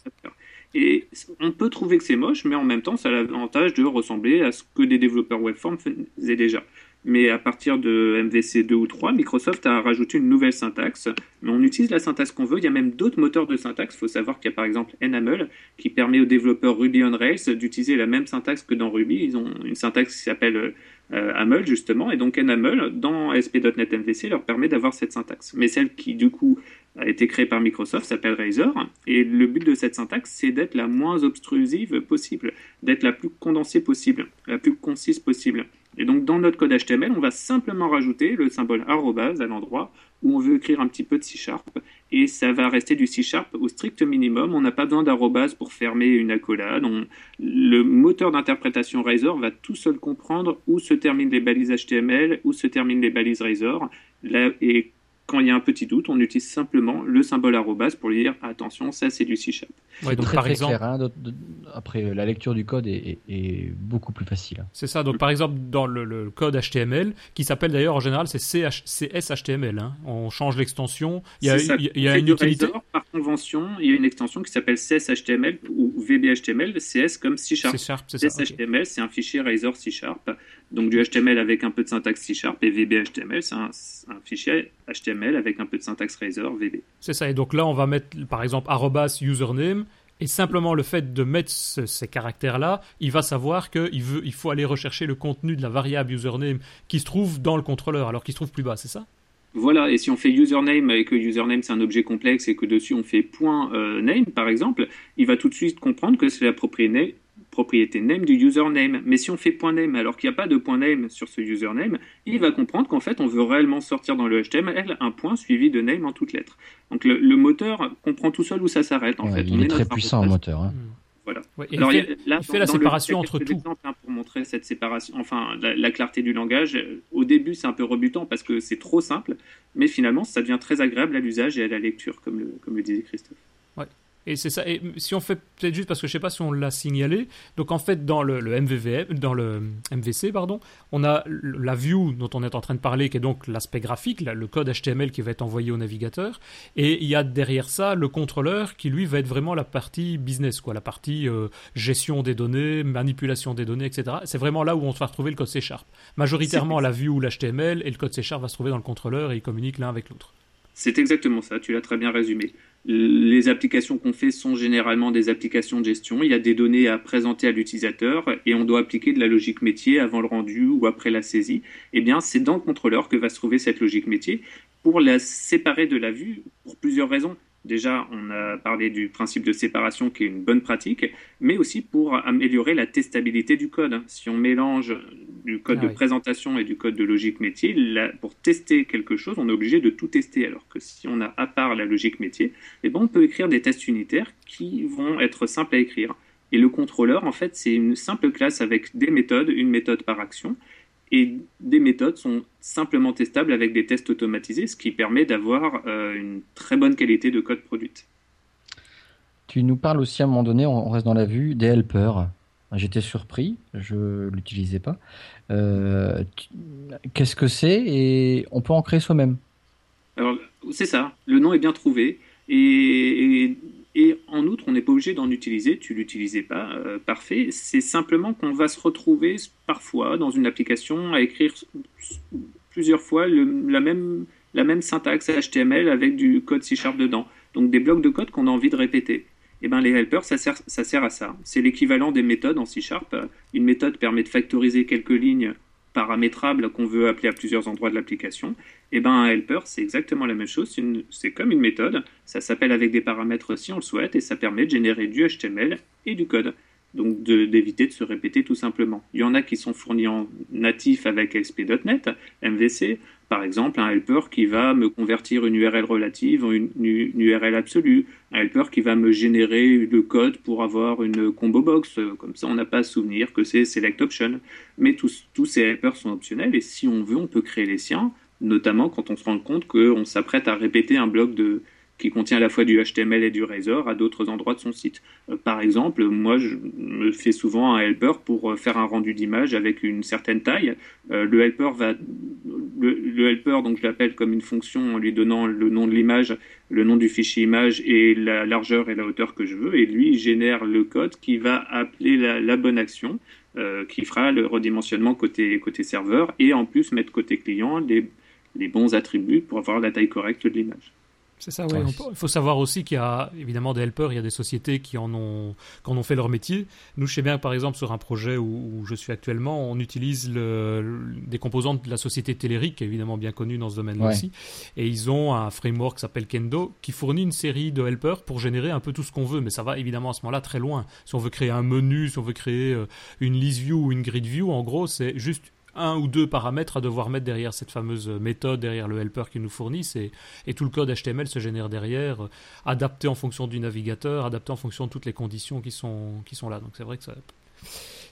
Et on peut trouver que c'est moche, mais en même temps, ça a l'avantage de ressembler à ce que des développeurs webform faisaient déjà mais à partir de MVC 2 ou 3, Microsoft a rajouté une nouvelle syntaxe. Mais on utilise la syntaxe qu'on veut. Il y a même d'autres moteurs de syntaxe. Il faut savoir qu'il y a par exemple Enamel qui permet aux développeurs Ruby on Rails d'utiliser la même syntaxe que dans Ruby. Ils ont une syntaxe qui s'appelle euh, justement. Et donc Enamel dans ASP.NET MVC leur permet d'avoir cette syntaxe. Mais celle qui du coup a été créée par Microsoft s'appelle Razor. Et le but de cette syntaxe, c'est d'être la moins obstrusive possible, d'être la plus condensée possible, la plus concise possible. Et donc dans notre code HTML, on va simplement rajouter le symbole arrobase à l'endroit où on veut écrire un petit peu de C Sharp et ça va rester du C Sharp au strict minimum. On n'a pas besoin d'arrobase pour fermer une accolade. le moteur d'interprétation Razor va tout seul comprendre où se terminent les balises HTML, où se terminent les balises Razor. Quand il y a un petit doute, on utilise simplement le symbole arrobas pour lui dire attention, ça c'est du C-Sharp. donc très, par exemple, hein, après la lecture du code est, beaucoup plus facile. Hein. C'est ça. Donc par exemple dans le, code HTML, qui s'appelle d'ailleurs en général c'est CSHTML. Hein. On change l'extension. Il y a, il y a une utilité. Convention, il y a une extension qui s'appelle CSHTML ou VBHTML. CS comme C-Sharp. CSHTML, c'est un fichier Razor C-Sharp. Donc du HTML avec un peu de syntaxe C-Sharp et VBHTML, c'est un, un, fichier HTML avec un peu de syntaxe Razor VB. C'est ça, et donc là on va mettre par exemple username, et simplement le fait de mettre ces caractères-là, il va savoir qu'il il faut aller rechercher le contenu de la variable username qui se trouve dans le contrôleur, alors qu'il se trouve plus bas, c'est ça? Voilà, et si on fait username et que username c'est un objet complexe et que dessus on fait point euh, name par exemple, il va tout de suite comprendre que c'est la propriété propriété name du username. Mais si on fait point .name alors qu'il n'y a pas de point .name sur ce username, il va comprendre qu'en fait on veut réellement sortir dans le HTML un point suivi de name en toutes lettres. Donc le, moteur comprend tout seul où ça s'arrête en fait. Il est, très puissant le moteur. Hein. Voilà. Alors, il fait, là, il fait la séparation entre tout. Hein, pour montrer cette séparation, enfin la, clarté du langage. Au début, c'est un peu rebutant parce que c'est trop simple, mais finalement, ça devient très agréable à l'usage et à la lecture, comme le, comme le disait Christophe. Et c'est ça. Et si on fait peut-être juste parce que je sais pas si on l'a signalé. Donc en fait dans le, le MVVM, dans le MVC pardon, on a la view dont on est en train de parler qui est donc l'aspect graphique, le code HTML qui va être envoyé au navigateur. Et il y a derrière ça le contrôleur qui lui va être vraiment la partie business quoi, la partie euh, gestion des données, manipulation des données, etc. C'est vraiment là où on va retrouver le code C Sharp. Majoritairement la view ou l'HTML et le code C Sharp va se trouver dans le contrôleur et ils communiquent l'un avec l'autre. C'est exactement ça, tu l'as très bien résumé. Les applications qu'on fait sont généralement des applications de gestion. Il y a des données à présenter à l'utilisateur et on doit appliquer de la logique métier avant le rendu ou après la saisie. Eh bien, c'est dans le contrôleur que va se trouver cette logique métier pour la séparer de la vue pour plusieurs raisons. Déjà, on a parlé du principe de séparation qui est une bonne pratique, mais aussi pour améliorer la testabilité du code. Si on mélange du code ah de présentation et du code de logique métier, pour tester quelque chose, on est obligé de tout tester. Alors que si on a à part la logique métier, eh ben, on peut écrire des tests unitaires qui vont être simples à écrire. Et le contrôleur, en fait, c'est une simple classe avec des méthodes, une méthode par action, et des méthodes sont simplement testables avec des tests automatisés, ce qui permet d'avoir euh, une très bonne qualité de code produite. Tu nous parles aussi à un moment donné, on reste dans la vue, des helpers. J'étais surpris, je ne l'utilisais pas. Euh, qu'est-ce que c'est et on peut en créer soi-même? Alors, c'est ça, le nom est bien trouvé. et et en outre, on n'est pas obligé d'en utiliser, tu l'utilisais pas, euh, parfait. C'est simplement qu'on va se retrouver parfois dans une application à écrire plusieurs fois la, même, syntaxe HTML avec du code C Sharp dedans. Donc des blocs de code qu'on a envie de répéter. Et eh ben, les helpers, ça sert, ça sert à ça. C'est l'équivalent des méthodes en C Sharp. Une méthode permet de factoriser quelques lignes paramétrable qu'on veut appeler à plusieurs endroits de l'application, et eh ben un helper, c'est exactement la même chose. C'est comme une méthode. Ça s'appelle avec des paramètres si on le souhaite et ça permet de générer du HTML et du code. Donc d'éviter de, se répéter tout simplement. Il y en a qui sont fournis en natif avec ASP.NET, MVC, par exemple, un helper qui va me convertir une URL relative en une, URL absolue, un helper qui va me générer le code pour avoir une combo box, comme ça on n'a pas à souvenir que c'est select option. Mais tous, tous ces helpers sont optionnels et si on veut, on peut créer les siens, notamment quand on se rend compte qu'on s'apprête à répéter un bloc de, qui contient à la fois du HTML et du Razor à d'autres endroits de son site. Euh, par exemple, moi, je me fais souvent un helper pour euh, faire un rendu d'image avec une certaine taille. Euh, le helper va, le, helper, donc je l'appelle comme une fonction en lui donnant le nom de l'image, le nom du fichier image et la largeur et la hauteur que je veux. Et lui, il génère le code qui va appeler la, bonne action, qui fera le redimensionnement côté, côté serveur et en plus mettre côté client les, les bons attributs pour avoir la taille correcte de l'image. C'est ça, oui. Il faut savoir aussi qu'il y a évidemment des helpers, il y a des sociétés qui en ont, qui en ont fait leur métier. Nous, je sais bien, par exemple, sur un projet où, je suis actuellement, on utilise le, des composantes de la société Telerik, évidemment bien connue dans ce domaine-là aussi. Et ils ont un framework qui s'appelle Kendo, qui fournit une série de helpers pour générer un peu tout ce qu'on veut. Mais ça va évidemment à ce moment-là très loin. Si on veut créer un menu, si on veut créer euh, une list view ou une grid view, en gros, c'est juste un ou deux paramètres à devoir mettre derrière cette fameuse méthode, derrière le helper qu'ils nous fournissent, et, et, tout le code HTML se génère derrière, euh, adapté en fonction du navigateur, adapté en fonction de toutes les conditions qui sont, qui sont là. Donc c'est vrai que ça...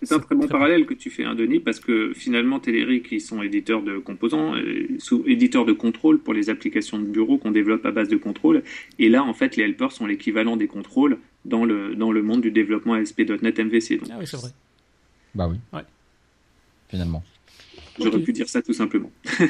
C'est un très bon parallèle que tu fais, hein, Denis, parce que finalement, Telerik, ils sont éditeurs de composants, euh, sous, éditeurs de contrôle pour les applications de bureau qu'on développe à base de contrôle. Et là, en fait, les helpers sont l'équivalent des contrôles dans le, dans le monde du développement ASP.NET MVC. Ah oui, c'est vrai. Bah oui. Ouais. Finalement. J'aurais pu dire ça tout simplement.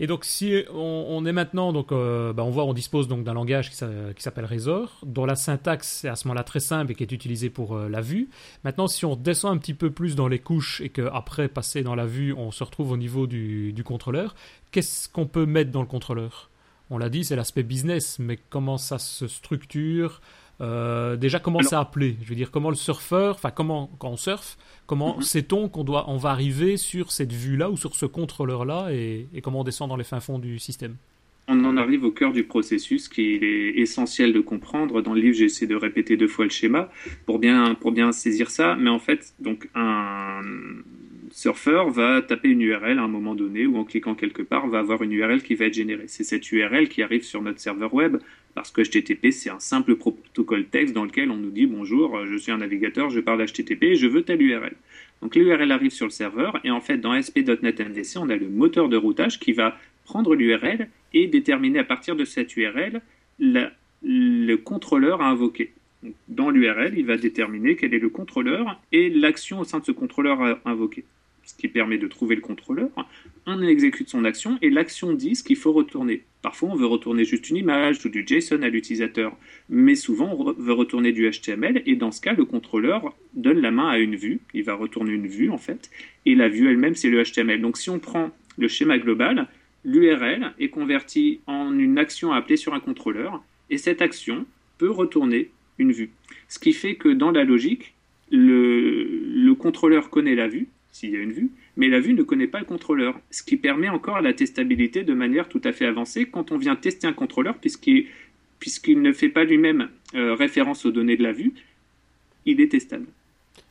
Et donc, si on, est maintenant, donc, euh, bah, on voit, on dispose donc d'un langage qui, s'appelle Razor, dont la syntaxe est à ce moment-là très simple et qui est utilisée pour euh, la vue. Maintenant, si on descend un petit peu plus dans les couches et qu'après passer dans la vue, on se retrouve au niveau du, du contrôleur, qu'est-ce qu'on peut mettre dans le contrôleur? On l'a dit, c'est l'aspect business, mais comment ça se structure? Euh, déjà, comment c'est appelé Je veux dire, comment le surfeur, enfin, comment, quand on surfe, comment mhm. sait-on qu'on doit, on va arriver sur cette vue-là ou sur ce contrôleur-là et, comment on descend dans les fins fonds du système? On en arrive au cœur du processus qu'il est essentiel de comprendre. Dans le livre, j'essaie de répéter deux fois le schéma pour bien, pour bien saisir ça. Mais en fait, donc un surfeur va taper une URL à un moment donné ou en cliquant quelque part, va avoir une URL qui va être générée. C'est cette URL qui arrive sur notre serveur web parce que HTTP, c'est un simple protocole texte dans lequel on nous dit bonjour, je suis un navigateur, je parle HTTP et je veux telle URL. Donc l'URL arrive sur le serveur et en fait dans SP.NET MVC, on a le moteur de routage qui va prendre l'URL et déterminer à partir de cette URL le contrôleur à invoquer. Dans l'URL, il va déterminer quel est le contrôleur et l'action au sein de ce contrôleur à invoquer ce qui permet de trouver le contrôleur. On exécute son action et l'action dit ce qu'il faut retourner. Parfois, on veut retourner juste une image ou du JSON à l'utilisateur, mais souvent, on veut retourner du HTML et dans ce cas, le contrôleur donne la main à une vue. Il va retourner une vue en fait, et la vue elle-même, c'est le HTML. Donc, si on prend le schéma global, l'URL est convertie en une action à appeler sur un contrôleur et cette action peut retourner une vue. Ce qui fait que dans la logique, le, le contrôleur connaît la vue s'il y a une vue, mais la vue ne connaît pas le contrôleur, ce qui permet encore la testabilité de manière tout à fait avancée quand on vient tester un contrôleur, puisqu'il ne fait pas lui-même euh, référence aux données de la vue, il est testable.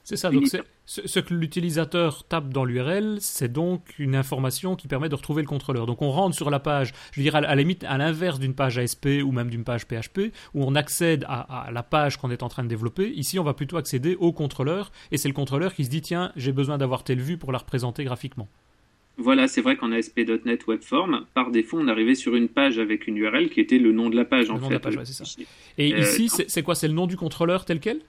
C'est ça, donc ce que l'utilisateur tape dans l'URL, c'est donc une information qui permet de retrouver le contrôleur. Donc on rentre sur la page, je veux dire à la limite à l'inverse d'une page ASP ou même d'une page PHP, où on accède à, la page qu'on est en train de développer. Ici, on va plutôt accéder au contrôleur, et c'est le contrôleur qui se dit tiens, j'ai besoin d'avoir telle vue pour la représenter graphiquement. Voilà, c'est vrai qu'en ASP.NET Webform, par défaut, on arrivait sur une page avec une URL qui était le nom de la page. Le en nom fait. de la page, c'est ça. Et euh, ici, c'est quoi C'est le nom du contrôleur tel quel?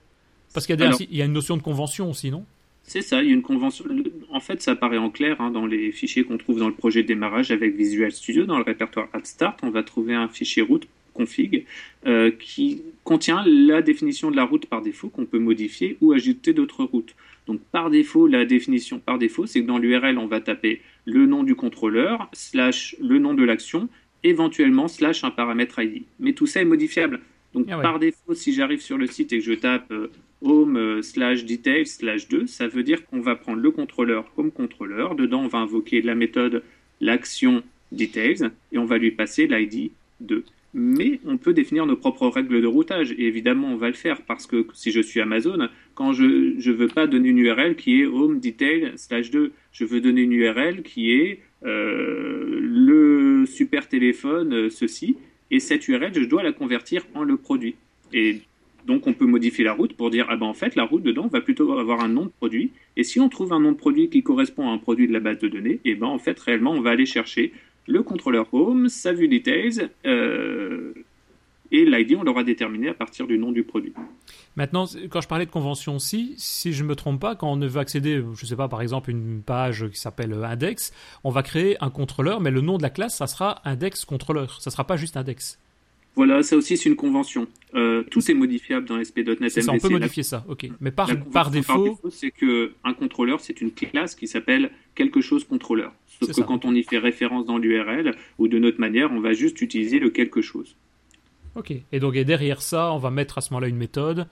Parce qu'il y, a une notion de convention aussi, non? C'est ça, il y a une convention. En fait, ça apparaît en clair hein, dans les fichiers qu'on trouve dans le projet de démarrage avec Visual Studio. Dans le répertoire AppStart, on va trouver un fichier route config euh, qui contient la définition de la route par défaut qu'on peut modifier ou ajouter d'autres routes. Donc par défaut, la définition par défaut, c'est que dans l'URL, on va taper le nom du contrôleur, slash le nom de l'action, éventuellement slash un paramètre ID. Mais tout ça est modifiable. Donc ah par défaut, si j'arrive sur le site et que je tape euh, home euh, slash details slash 2, ça veut dire qu'on va prendre le contrôleur comme contrôleur. Dedans, on va invoquer la méthode l'action details et on va lui passer l'ID 2. Mais on peut définir nos propres règles de routage et évidemment on va le faire parce que si je suis Amazon, quand je ne veux pas donner une URL qui est home detail slash 2, je veux donner une URL qui est euh, le super téléphone euh, ceci et cette URL je dois la convertir en le produit. Donc on peut modifier la route pour dire ah ben en fait la route dedans va plutôt avoir un nom de produit et si on trouve un nom de produit qui correspond à un produit de la base de données et eh ben en fait réellement on va aller chercher le contrôleur home, sa vue details euh, et l'ID on l'aura déterminé à partir du nom du produit. Maintenant, quand je parlais de convention aussi, si je ne me trompe pas, quand on veut accéder, je ne sais pas, par exemple, une page qui s'appelle index, on va créer un contrôleur, mais le nom de la classe, ça sera index contrôleur. Ça ne sera pas juste index. Voilà, ça aussi c'est une convention. Euh, tout est modifiable dans SP.NET Ça, on peut modifier ça, ok. Mais par, par défaut, c'est que un contrôleur c'est une classe qui s'appelle quelque chose contrôleur. Sauf que quand on y fait référence dans l'URL ou de notre manière, on va juste utiliser le quelque chose. Ok. Et donc derrière ça, on va mettre à ce moment-là une méthode.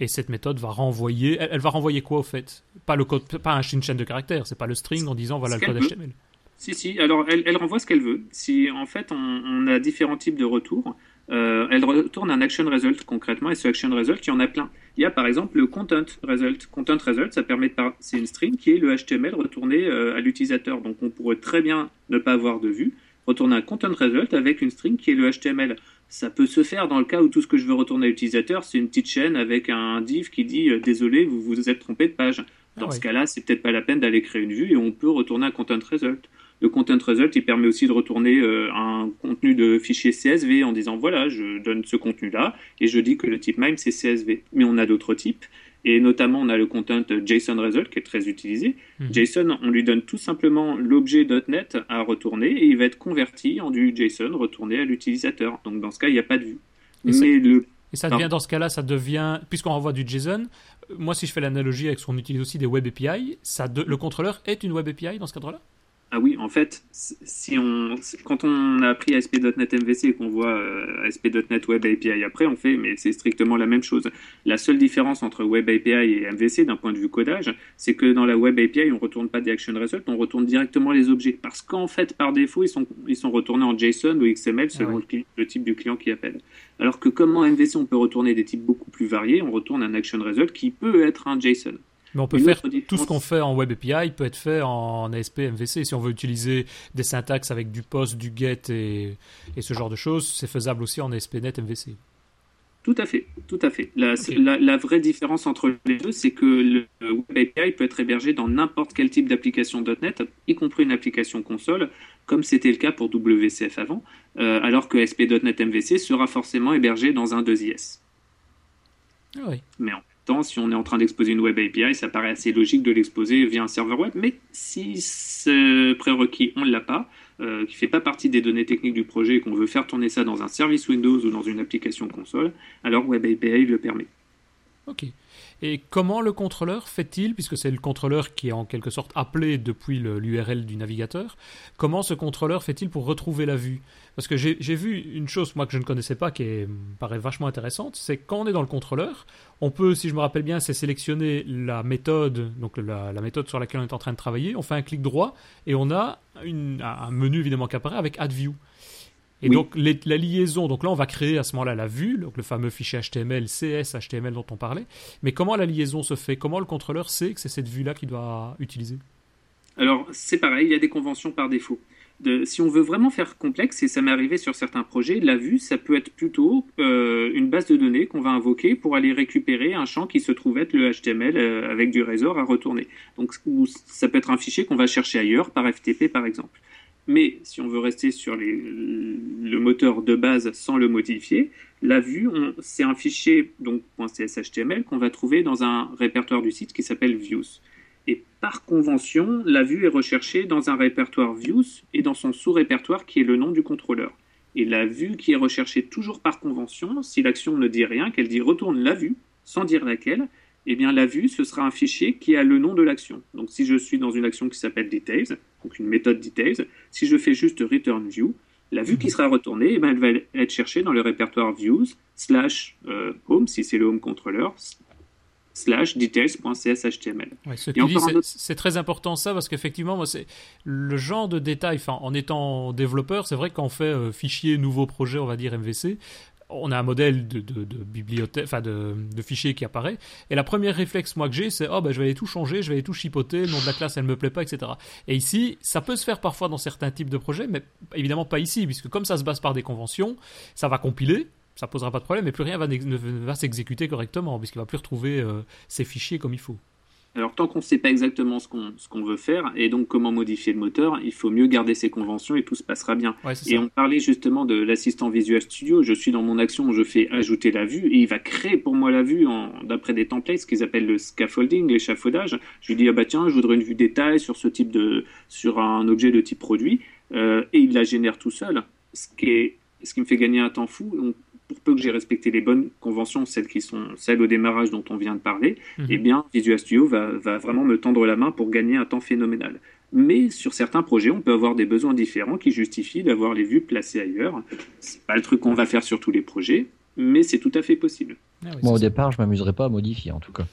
Et cette méthode va renvoyer. Elle, va renvoyer quoi au fait? Pas le code, pas un, une chaîne de caractères. C'est pas le string en disant voilà le code HTML. Si si. Alors elle, elle renvoie ce qu'elle veut. Si en fait on, on, a différents types de retours. Euh, elle retourne un action result concrètement, et ce action result, il y en a plein. Il y a par exemple le content result. Content result, ça permet de c'est une string qui est le HTML retourné euh, à l'utilisateur. Donc on pourrait très bien ne pas avoir de vue, retourner un content result avec une string qui est le HTML. Ça peut se faire dans le cas où tout ce que je veux retourner à l'utilisateur, c'est une petite chaîne avec un div qui dit euh, désolé, vous vous êtes trompé de page. Dans ah ce cas-là, c'est peut-être pas la peine d'aller créer une vue et on peut retourner un content result. Le content result, il permet aussi de retourner euh, un contenu de fichier CSV en disant voilà, je donne ce contenu-là et je dis que le type MIME c'est CSV. Mais on a d'autres types et notamment on a le content JSON result qui est très utilisé. Mhm. JSON, on lui donne tout simplement l'objet .NET à retourner et il va être converti en du JSON retourné à l'utilisateur. Donc dans ce cas, il n'y a pas de vue. Et Mais le... Et ça devient, dans ce cas-là, ça devient, puisqu'on renvoie du JSON, moi si je fais l'analogie avec ce qu'on utilise aussi des Web API, ça le contrôleur est une Web API dans ce cadre-là? Ah oui, en fait, si on, quand on a appris ASP.NET MVC et qu'on voit euh, ASP.NET Web API après, on fait, mais c'est strictement la même chose. La seule différence entre Web API et MVC d'un point de vue codage, c'est que dans la Web API, on retourne pas des action results, on retourne directement les objets. Parce qu'en fait, par défaut, ils sont, ils sont retournés en JSON ou XML selon ah le, type du client qui appelle. Alors que comme en MVC, on peut retourner des types beaucoup plus variés, on retourne un action result qui peut être un JSON. Mais on peut faire tout ce qu'on fait en Web API peut être fait en ASP MVC. Si on veut utiliser des syntaxes avec du post, du get et, ce genre de choses, c'est faisable aussi en ASP.NET MVC. Tout à fait, tout à fait. La, vraie différence entre les deux, c'est que le Web API peut être hébergé dans n'importe quel type d'application .NET, y compris une application console, comme c'était le cas pour WCF avant, euh, alors que ASP.NET MVC sera forcément hébergé dans un 2IS. Ah oui. Mais en si on est en train d'exposer une web API, ça paraît assez logique de l'exposer via un serveur web. Mais si ce prérequis, on ne l'a pas, euh, qui ne fait pas partie des données techniques du projet et qu'on veut faire tourner ça dans un service Windows ou dans une application console, alors Web API le permet. Ok. Et comment le contrôleur fait-il, puisque c'est le contrôleur qui est en quelque sorte appelé depuis l'URL du navigateur, comment ce contrôleur fait-il pour retrouver la vue? Parce que j'ai vu une chose, moi, que je ne connaissais pas, qui me paraît vachement intéressante, c'est quand on est dans le contrôleur, on peut, si je me rappelle bien, c'est sélectionner la méthode, donc la, méthode sur laquelle on est en train de travailler, on fait un clic droit et on a un menu évidemment qui apparaît avec Add View. Et donc la liaison, donc là on va créer à ce moment-là la vue, donc le fameux fichier HTML, CS, HTML dont on parlait. Mais comment la liaison se fait? Comment le contrôleur sait que c'est cette vue-là qu'il doit utiliser? Alors c'est pareil, il y a des conventions par défaut. De, si on veut vraiment faire complexe, et ça m'est arrivé sur certains projets, la vue, ça peut être plutôt euh, une base de données qu'on va invoquer pour aller récupérer un champ qui se trouve être le HTML euh, avec du Razor à retourner. Donc ça peut être un fichier qu'on va chercher ailleurs, par FTP par exemple. Mais si on veut rester sur le moteur de base sans le modifier, la vue, c'est un fichier donc .cshtml qu'on va trouver dans un répertoire du site qui s'appelle views. Et par convention, la vue est recherchée dans un répertoire views et dans son sous-répertoire qui est le nom du contrôleur. Et la vue qui est recherchée toujours par convention, si l'action ne dit rien, qu'elle dit retourne la vue, sans dire laquelle, eh bien la vue, ce sera un fichier qui a le nom de l'action. Donc si je suis dans une action qui s'appelle details, donc une méthode details, si je fais juste return view, la vue qui sera retournée, eh bien, elle va être cherchée dans le répertoire views slash euh, home, si c'est le home controller, slash details.cshtml. c'est très important ça parce qu'effectivement, c'est le genre de détail. en étant développeur, c'est vrai qu'on fait euh, fichier nouveau projet, on va dire MVC, on a un modèle de, bibliothèque, enfin de, fichier qui apparaît. Et la première réflexe moi que j'ai, c'est oh ben je vais aller tout changer, je vais aller tout chipoter, le nom de la classe elle me plaît pas, etc. Et ici, ça peut se faire parfois dans certains types de projets, mais évidemment pas ici, puisque comme ça se base par des conventions, ça va compiler, ça posera pas de problème, mais plus rien ne va s'exécuter correctement, puisqu'il va plus retrouver euh, ses fichiers comme il faut. Alors tant qu'on ne sait pas exactement ce qu'on veut faire et donc comment modifier le moteur, il faut mieux garder ses conventions et tout se passera bien. et on parlait justement de l'assistant Visual Studio. Je suis dans mon action, je fais ajouter la vue et il va créer pour moi la vue d'après des templates, ce qu'ils appellent le scaffolding, l'échafaudage. Je lui dis ah bah tiens, je voudrais une vue détail sur ce type de sur un objet de type produit euh, et il la génère tout seul. Ce qui est ce qui me fait gagner un temps fou pour peu que j'ai respecté les bonnes conventions, celles qui sont celles au démarrage dont on vient de parler, mhm. eh bien Visual Studio va, va, vraiment me tendre la main pour gagner un temps phénoménal. Mais sur certains projets, on peut avoir des besoins différents qui justifient d'avoir les vues placées ailleurs. C'est pas le truc qu'on va faire sur tous les projets, mais c'est tout à fait possible. Ah Moi, au départ, je m'amuserais pas à modifier, en tout cas.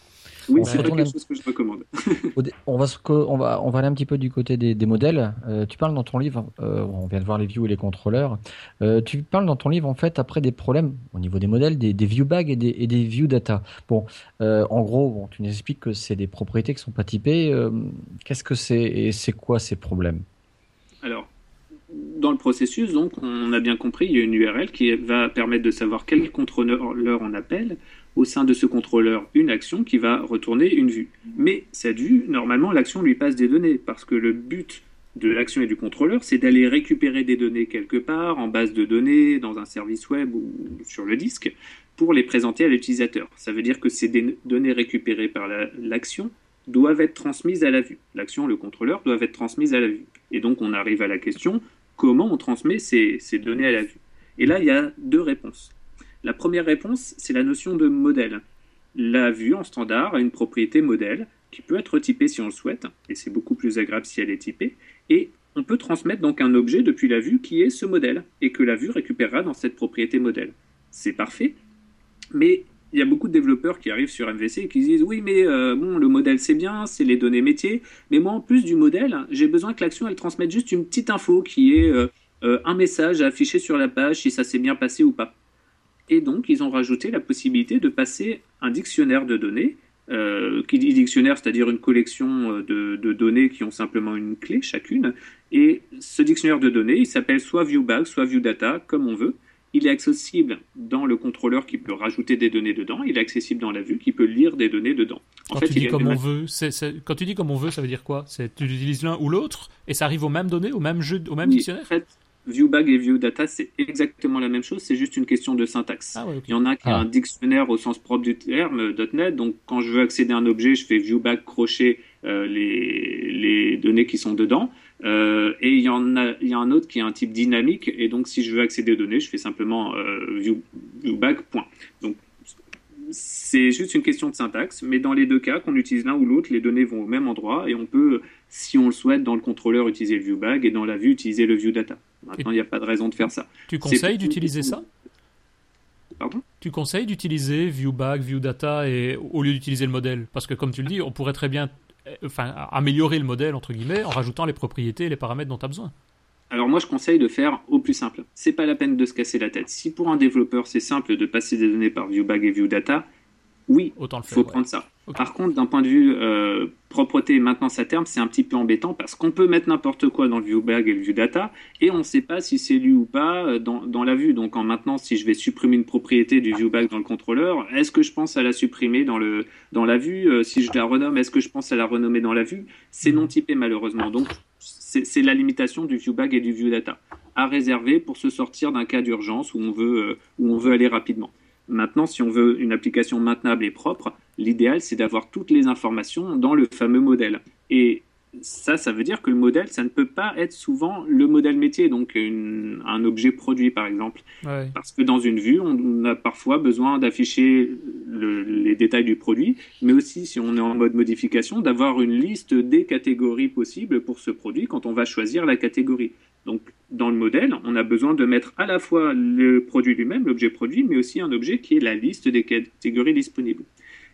Oui, c'est quelque chose que je recommande. on, va, on, va, on va aller un petit peu du côté des, modèles. Euh, tu parles dans ton livre, euh, on vient de voir les views et les contrôleurs. Euh, tu parles dans ton livre, en fait, après des problèmes au niveau des modèles, des, des view bags et des, et des view data. Bon, en gros, bon, tu nous expliques que c'est des propriétés qui ne sont pas typées. Qu'est-ce que c'est et c'est quoi ces problèmes? Alors, dans le processus, donc, on a bien compris, il y a une URL qui va permettre de savoir quel contrôleur on appelle, au sein de ce contrôleur une action qui va retourner une vue. Mais cette vue, normalement, l'action lui passe des données, parce que le but de l'action et du contrôleur, c'est d'aller récupérer des données quelque part, en base de données, dans un service web ou sur le disque, pour les présenter à l'utilisateur. Ça veut dire que ces données récupérées par l'action doivent être transmises à la vue. L'action, le contrôleur, doivent être transmises à la vue. Et donc on arrive à la question, comment on transmet ces données à la vue? Et là, il y a deux réponses. La première réponse, c'est la notion de modèle. La vue en standard a une propriété modèle qui peut être typée si on le souhaite, et c'est beaucoup plus agréable si elle est typée, et on peut transmettre donc un objet depuis la vue qui est ce modèle et que la vue récupérera dans cette propriété modèle. C'est parfait, mais il y a beaucoup de développeurs qui arrivent sur MVC et qui disent oui mais euh, bon le modèle c'est bien, c'est les données métiers, mais moi en plus du modèle, j'ai besoin que l'action elle transmette juste une petite info qui est euh, euh, un message à afficher sur la page si ça s'est bien passé ou pas. Et donc ils ont rajouté la possibilité de passer un dictionnaire de données euh, qui dit dictionnaire, c'est-à-dire une collection de, de, données qui ont simplement une clé chacune. Et ce dictionnaire de données, il s'appelle soit ViewBag, soit ViewData, comme on veut. Il est accessible dans le contrôleur qui peut rajouter des données dedans. Il est accessible dans la vue qui peut lire des données dedans. En quand fait, tu dis comme on veut, quand tu dis comme on veut, ça veut dire quoi? Tu utilises l'un ou l'autre et ça arrive aux mêmes données, au même jeu, au même dictionnaire? En fait, ViewBag et ViewData, c'est exactement la même chose, c'est juste une question de syntaxe. Ah Il y en a qui a ah. un dictionnaire au sens propre du terme .NET, donc quand je veux accéder à un objet, je fais ViewBag crochet euh, les, les données qui sont dedans. Euh, et il y en a, il y a un autre qui est un type dynamique, et donc si je veux accéder aux données, je fais simplement euh, view, viewback point. Donc c'est juste une question de syntaxe, mais dans les deux cas, qu'on utilise l'un ou l'autre, les données vont au même endroit et on peut, si on le souhaite, dans le contrôleur utiliser le viewbag et dans la vue utiliser le viewdata. Maintenant, il n'y a pas de raison de faire ça. Tu conseilles d'utiliser ça? Pardon? Tu conseilles d'utiliser viewbag, viewdata et au lieu d'utiliser le modèle? Parce que comme tu le dis, on pourrait très bien enfin, améliorer le modèle, entre guillemets, en rajoutant les propriétés et les paramètres dont tu as besoin. Alors moi, je conseille de faire au plus simple. C'est pas la peine de se casser la tête. Si pour un développeur, c'est simple de passer des données par ViewBag et ViewData, oui, il faut prendre ça. Par contre, d'un point de vue euh, propreté et maintenance à terme, c'est un petit peu embêtant parce qu'on peut mettre n'importe quoi dans le viewbag et le viewdata et on ne sait pas si c'est lu ou pas euh, dans, dans, la vue. Donc en maintenance, si je vais supprimer une propriété du viewbag dans le contrôleur, est-ce que je pense à la supprimer dans, le, dans la vue? Euh, Si je la renomme, est-ce que je pense à la renommer dans la vue? C'est non typé malheureusement. Donc c'est la limitation du viewbag et du viewdata à réserver pour se sortir d'un cas d'urgence où on veut où on veut aller rapidement. Maintenant, si on veut une application maintenable et propre, l'idéal, c'est d'avoir toutes les informations dans le fameux modèle. Et ça, ça veut dire que le modèle, ça ne peut pas être souvent le modèle métier, donc un objet produit par exemple. Parce que dans une vue, on a parfois besoin d'afficher les détails du produit, mais aussi si on est en mode modification, d'avoir une liste des catégories possibles pour ce produit quand on va choisir la catégorie. Donc dans le modèle, on a besoin de mettre à la fois le produit lui-même, l'objet produit, mais aussi un objet qui est la liste des catégories disponibles.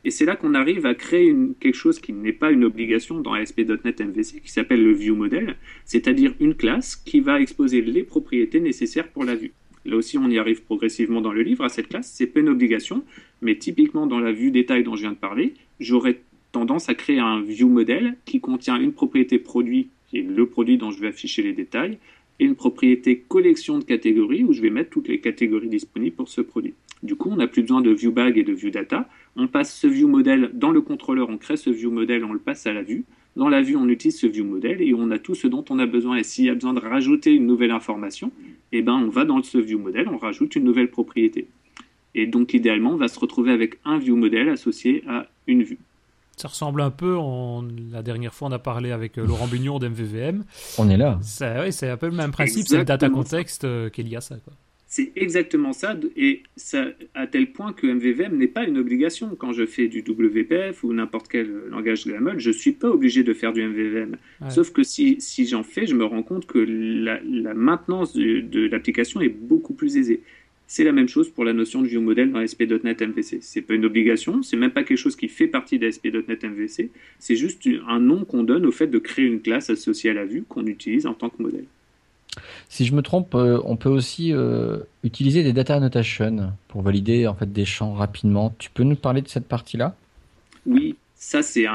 Et c'est là qu'on arrive à créer quelque chose qui n'est pas une obligation dans ASP.NET MVC, qui s'appelle le View Model, c'est-à-dire une classe qui va exposer les propriétés nécessaires pour la vue. Là aussi, on y arrive progressivement dans le livre à cette classe. C'est pas une obligation, mais typiquement dans la vue détail dont je viens de parler, j'aurais tendance à créer un View Model qui contient une propriété produit, qui est le produit dont je vais afficher les détails, et une propriété collection de catégories où je vais mettre toutes les catégories disponibles pour ce produit. Du coup, on n'a plus besoin de ViewBag et de ViewData. On passe ce ViewModel dans le contrôleur, on crée ce ViewModel, on le passe à la vue. Dans la vue, on utilise ce ViewModel et on a tout ce dont on a besoin. Et s'il y a besoin de rajouter une nouvelle information, eh ben, on va dans ce ViewModel, on rajoute une nouvelle propriété. Et donc, idéalement, on va se retrouver avec un ViewModel associé à une vue. Ça ressemble un peu, la dernière fois on a parlé avec euh, Laurent Bugnon d'MVVM. On est là. C'est un peu le même principe, c'est le data context euh, qu'il y a ça. C'est exactement ça, et ça à tel point que MVVM n'est pas une obligation. Quand je fais du WPF ou n'importe quel langage de la mode, je ne suis pas obligé de faire du MVVM. Sauf que si, si j'en fais, je me rends compte que la, maintenance de, de l'application est beaucoup plus aisée. C'est la même chose pour la notion de view model dans ASP.NET MVC. C'est pas une obligation, c'est même pas quelque chose qui fait partie d'ASP.NET MVC, c'est juste un nom qu'on donne au fait de créer une classe associée à la vue qu'on utilise en tant que modèle. Si je me trompe, euh, on peut aussi euh, utiliser des data annotations pour valider en fait des champs rapidement. Tu peux nous parler de cette partie-là? Oui, ça, c'est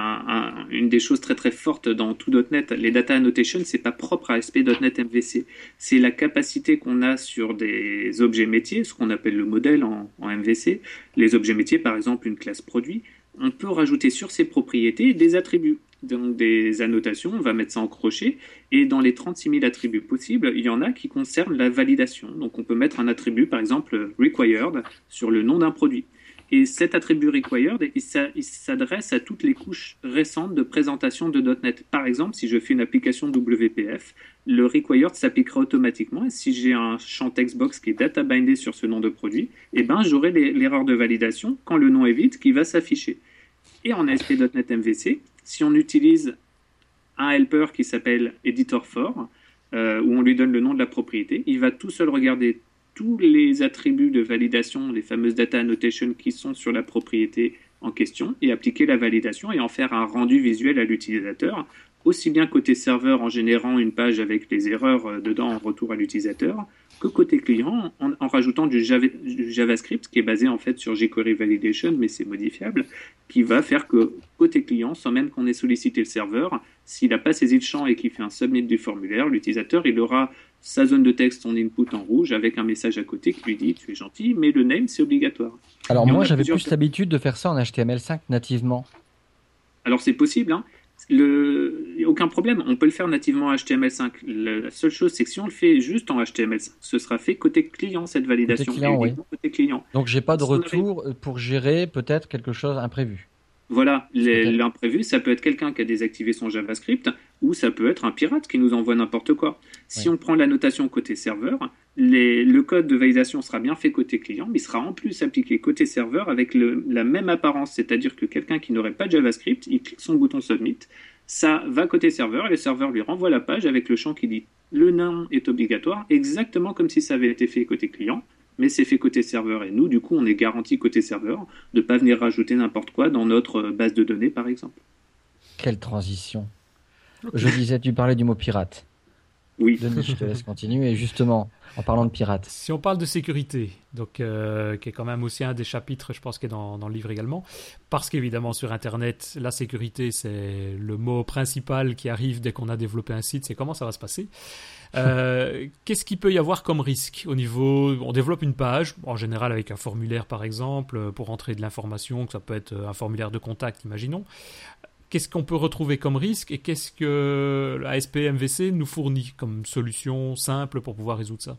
une des choses très très fortes dans tout.NET. Les data annotations, c'est pas propre à ASP.NET MVC. C'est la capacité qu'on a sur des objets métiers, ce qu'on appelle le modèle en, MVC. Les objets métiers, par exemple, une classe produit. On peut rajouter sur ces propriétés des attributs. Donc des annotations, on va mettre ça en crochet. Et dans les 36 000 attributs possibles, il y en a qui concernent la validation. Donc on peut mettre un attribut, par exemple, required, sur le nom d'un produit. Et cet attribut required, il s'adresse à toutes les couches récentes de présentation de .NET. Par exemple, si je fais une application WPF, le required s'appliquera automatiquement. Et si j'ai un champ textbox qui est data bindé sur ce nom de produit, eh ben, j'aurai l'erreur de validation quand le nom est vide qui va s'afficher. Et en ASP.NET MVC, si on utilise un helper qui s'appelle editor for, euh, où on lui donne le nom de la propriété. Il va tout seul regarder tous les attributs de validation, les fameuses data annotations qui sont sur la propriété en question, et appliquer la validation et en faire un rendu visuel à l'utilisateur, aussi bien côté serveur en générant une page avec les erreurs euh, dedans en retour à l'utilisateur, que côté client en, rajoutant du, JavaScript qui est basé en fait sur jQuery Validation, mais c'est modifiable, qui va faire que côté client, sans même qu'on ait sollicité le serveur, s'il n'a pas saisi le champ et qu'il fait un submit du formulaire, l'utilisateur il aura sa zone de texte, son input en rouge, avec un message à côté qui lui dit tu es gentil, mais le name c'est obligatoire. Alors moi j'avais plus l'habitude de faire ça en HTML5 nativement. Alors c'est possible, hein le... aucun problème, on peut le faire nativement en HTML5. La seule chose, c'est que si on le fait juste en HTML5, ce sera fait côté client, cette validation. Côté client, oui. côté client. Donc j'ai pas de retour pour gérer peut-être quelque chose imprévu. Voilà, l'imprévu, ça peut être quelqu'un qui a désactivé son JavaScript ou ça peut être un pirate qui nous envoie n'importe quoi. Si on prend la notation côté serveur, le code de validation sera bien fait côté client, mais il sera en plus appliqué côté serveur avec la même apparence, c'est-à-dire que quelqu'un qui n'aurait pas de JavaScript, il clique son bouton Submit, ça va côté serveur et le serveur lui renvoie la page avec le champ qui dit le nom est obligatoire, exactement comme si ça avait été fait côté client mais c'est fait côté serveur. Et nous, du coup, on est garanti côté serveur de ne pas venir rajouter n'importe quoi dans notre base de données, par exemple. Quelle transition. Je disais, tu parlais du mot pirate. Oui. Denis, je te laisse continuer. Et justement, en parlant de pirates. Si on parle de sécurité, donc euh, qui est quand même aussi un des chapitres, je pense, qui est dans, dans le livre également, parce qu'évidemment sur Internet, la sécurité, c'est le mot principal qui arrive dès qu'on a développé un site, c'est comment ça va se passer? Euh, qu'est-ce qu'il peut y avoir comme risque au niveau On développe une page, en général avec un formulaire par exemple, pour entrer de l'information, que ça peut être un formulaire de contact, imaginons. Qu'est-ce qu'on peut retrouver comme risque et qu'est-ce que la SPMVC nous fournit comme solution simple pour pouvoir résoudre ça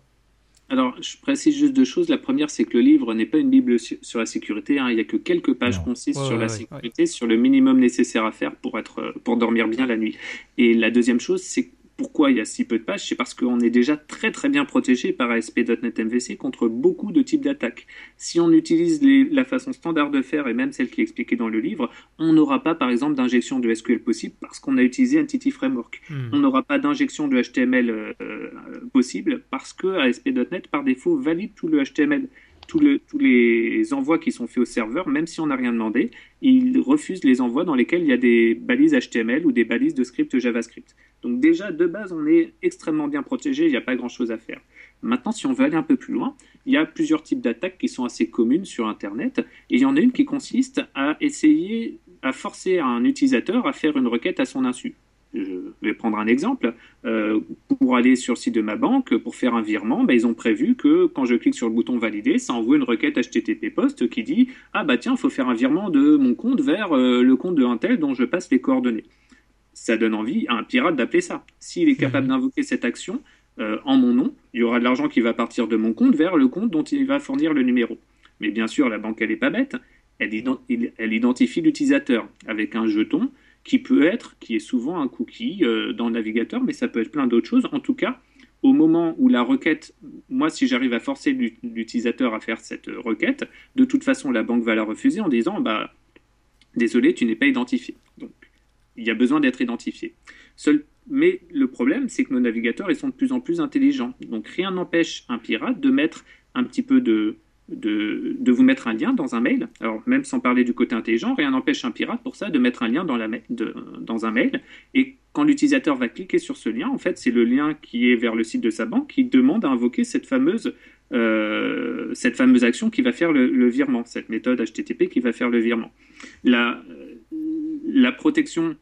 alors, je précise juste deux choses. La première, c'est que le livre n'est pas une Bible sur la sécurité. Hein. Il n'y a que quelques pages concises sur la sécurité, sur le minimum nécessaire à faire pour, être, pour dormir bien la nuit. Et la deuxième chose, c'est pourquoi il y a si peu de pages C'est parce qu'on est déjà très très bien protégé par ASP.NET MVC contre beaucoup de types d'attaques. Si on utilise la façon standard de faire et même celle qui est expliquée dans le livre, on n'aura pas par exemple d'injection de SQL possible parce qu'on a utilisé Entity Framework. Hmm. On n'aura pas d'injection de HTML euh, euh, possible parce que ASP.NET par défaut valide tout le HTML tous, les envois qui sont faits au serveur, même si on n'a rien demandé, il refuse les envois dans lesquels il y a des balises HTML ou des balises de script JavaScript. Donc déjà, de base, on est extrêmement bien protégé, il n'y a pas grand-chose à faire. Maintenant, si on veut aller un peu plus loin, il y a plusieurs types d'attaques qui sont assez communes sur Internet, et il y en a une qui consiste à essayer, à forcer un utilisateur à faire une requête à son insu je vais prendre un exemple. Euh, pour aller sur le site de ma banque, pour faire un virement, ben, ils ont prévu que quand je clique sur le bouton valider, ça envoie une requête HTTP post qui dit Ah bah tiens, il faut faire un virement de mon compte vers euh, le compte de un tel dont je passe les coordonnées. Ça donne envie à un pirate d'appeler ça. S'il est capable mhm. d'invoquer cette action euh, en mon nom, il y aura de l'argent qui va partir de mon compte vers le compte dont il va fournir le numéro. Mais bien sûr, la banque, elle n'est pas bête. Elle, elle identifie l'utilisateur avec un jeton qui peut être, qui est souvent un cookie euh, dans le navigateur, mais ça peut être plein d'autres choses. En tout cas, au moment où la requête, moi, si j'arrive à forcer l'utilisateur à faire cette requête, de toute façon, la banque va la refuser en disant, bah, désolé, tu n'es pas identifié. Donc, il y a besoin d'être identifié. Mais le problème, c'est que nos navigateurs, ils sont de plus en plus intelligents. Donc, rien n'empêche un pirate de mettre un petit peu de, de, vous mettre un lien dans un mail. Alors, même sans parler du côté intelligent, rien n'empêche un pirate pour ça de mettre un lien dans, la, dans un mail. Et quand l'utilisateur va cliquer sur ce lien, en fait, c'est le lien qui est vers le site de sa banque qui demande à invoquer cette fameuse, euh, cette fameuse action qui va faire le, virement, cette méthode HTTP qui va faire le virement. La, la protection,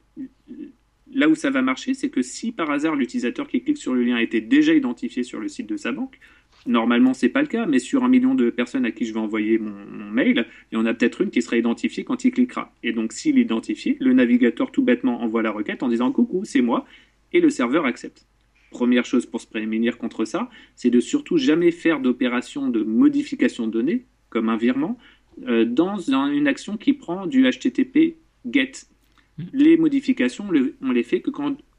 là où ça va marcher, c'est que si par hasard l'utilisateur qui clique sur le lien était déjà identifié sur le site de sa banque, Normalement, c'est pas le cas, mais sur un million de personnes à qui je vais envoyer mon, mail, il y en a peut-être une qui sera identifiée quand il cliquera. Et donc, s'il est identifié, le navigateur tout bêtement envoie la requête en disant coucou, c'est moi, et le serveur accepte. Première chose pour se prémunir contre ça, c'est de surtout jamais faire d'opération de modification de données, comme un virement, euh, dans une action qui prend du HTTP GET. Les modifications, on les fait que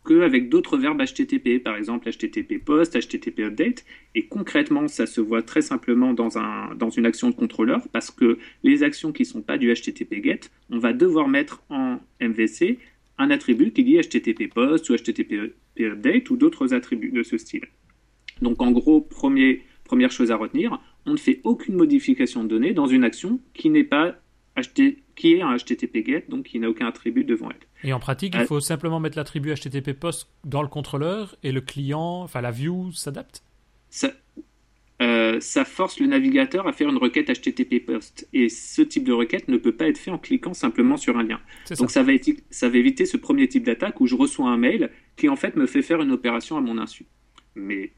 qu'avec d'autres verbes HTTP, par exemple HTTP post, HTTP update. Et concrètement, ça se voit très simplement dans, un, dans une action de contrôleur parce que les actions qui ne sont pas du HTTP get, on va devoir mettre en MVC un attribut qui dit HTTP post ou HTTP update ou d'autres attributs de ce style. Donc en gros, première chose à retenir, on ne fait aucune modification de données dans une action qui n'est pas qui est un HTTP GET, donc qui n'a aucun attribut devant elle. Et en pratique, il euh, faut simplement mettre l'attribut HTTP POST dans le contrôleur et le client, enfin la view s'adapte ça, euh, ça, force le navigateur à faire une requête HTTP POST. Et ce type de requête ne peut pas être fait en cliquant simplement sur un lien. Donc ça. va, ça va éviter ce premier type d'attaque où je reçois un mail qui en fait me fait faire une opération à mon insu. Mais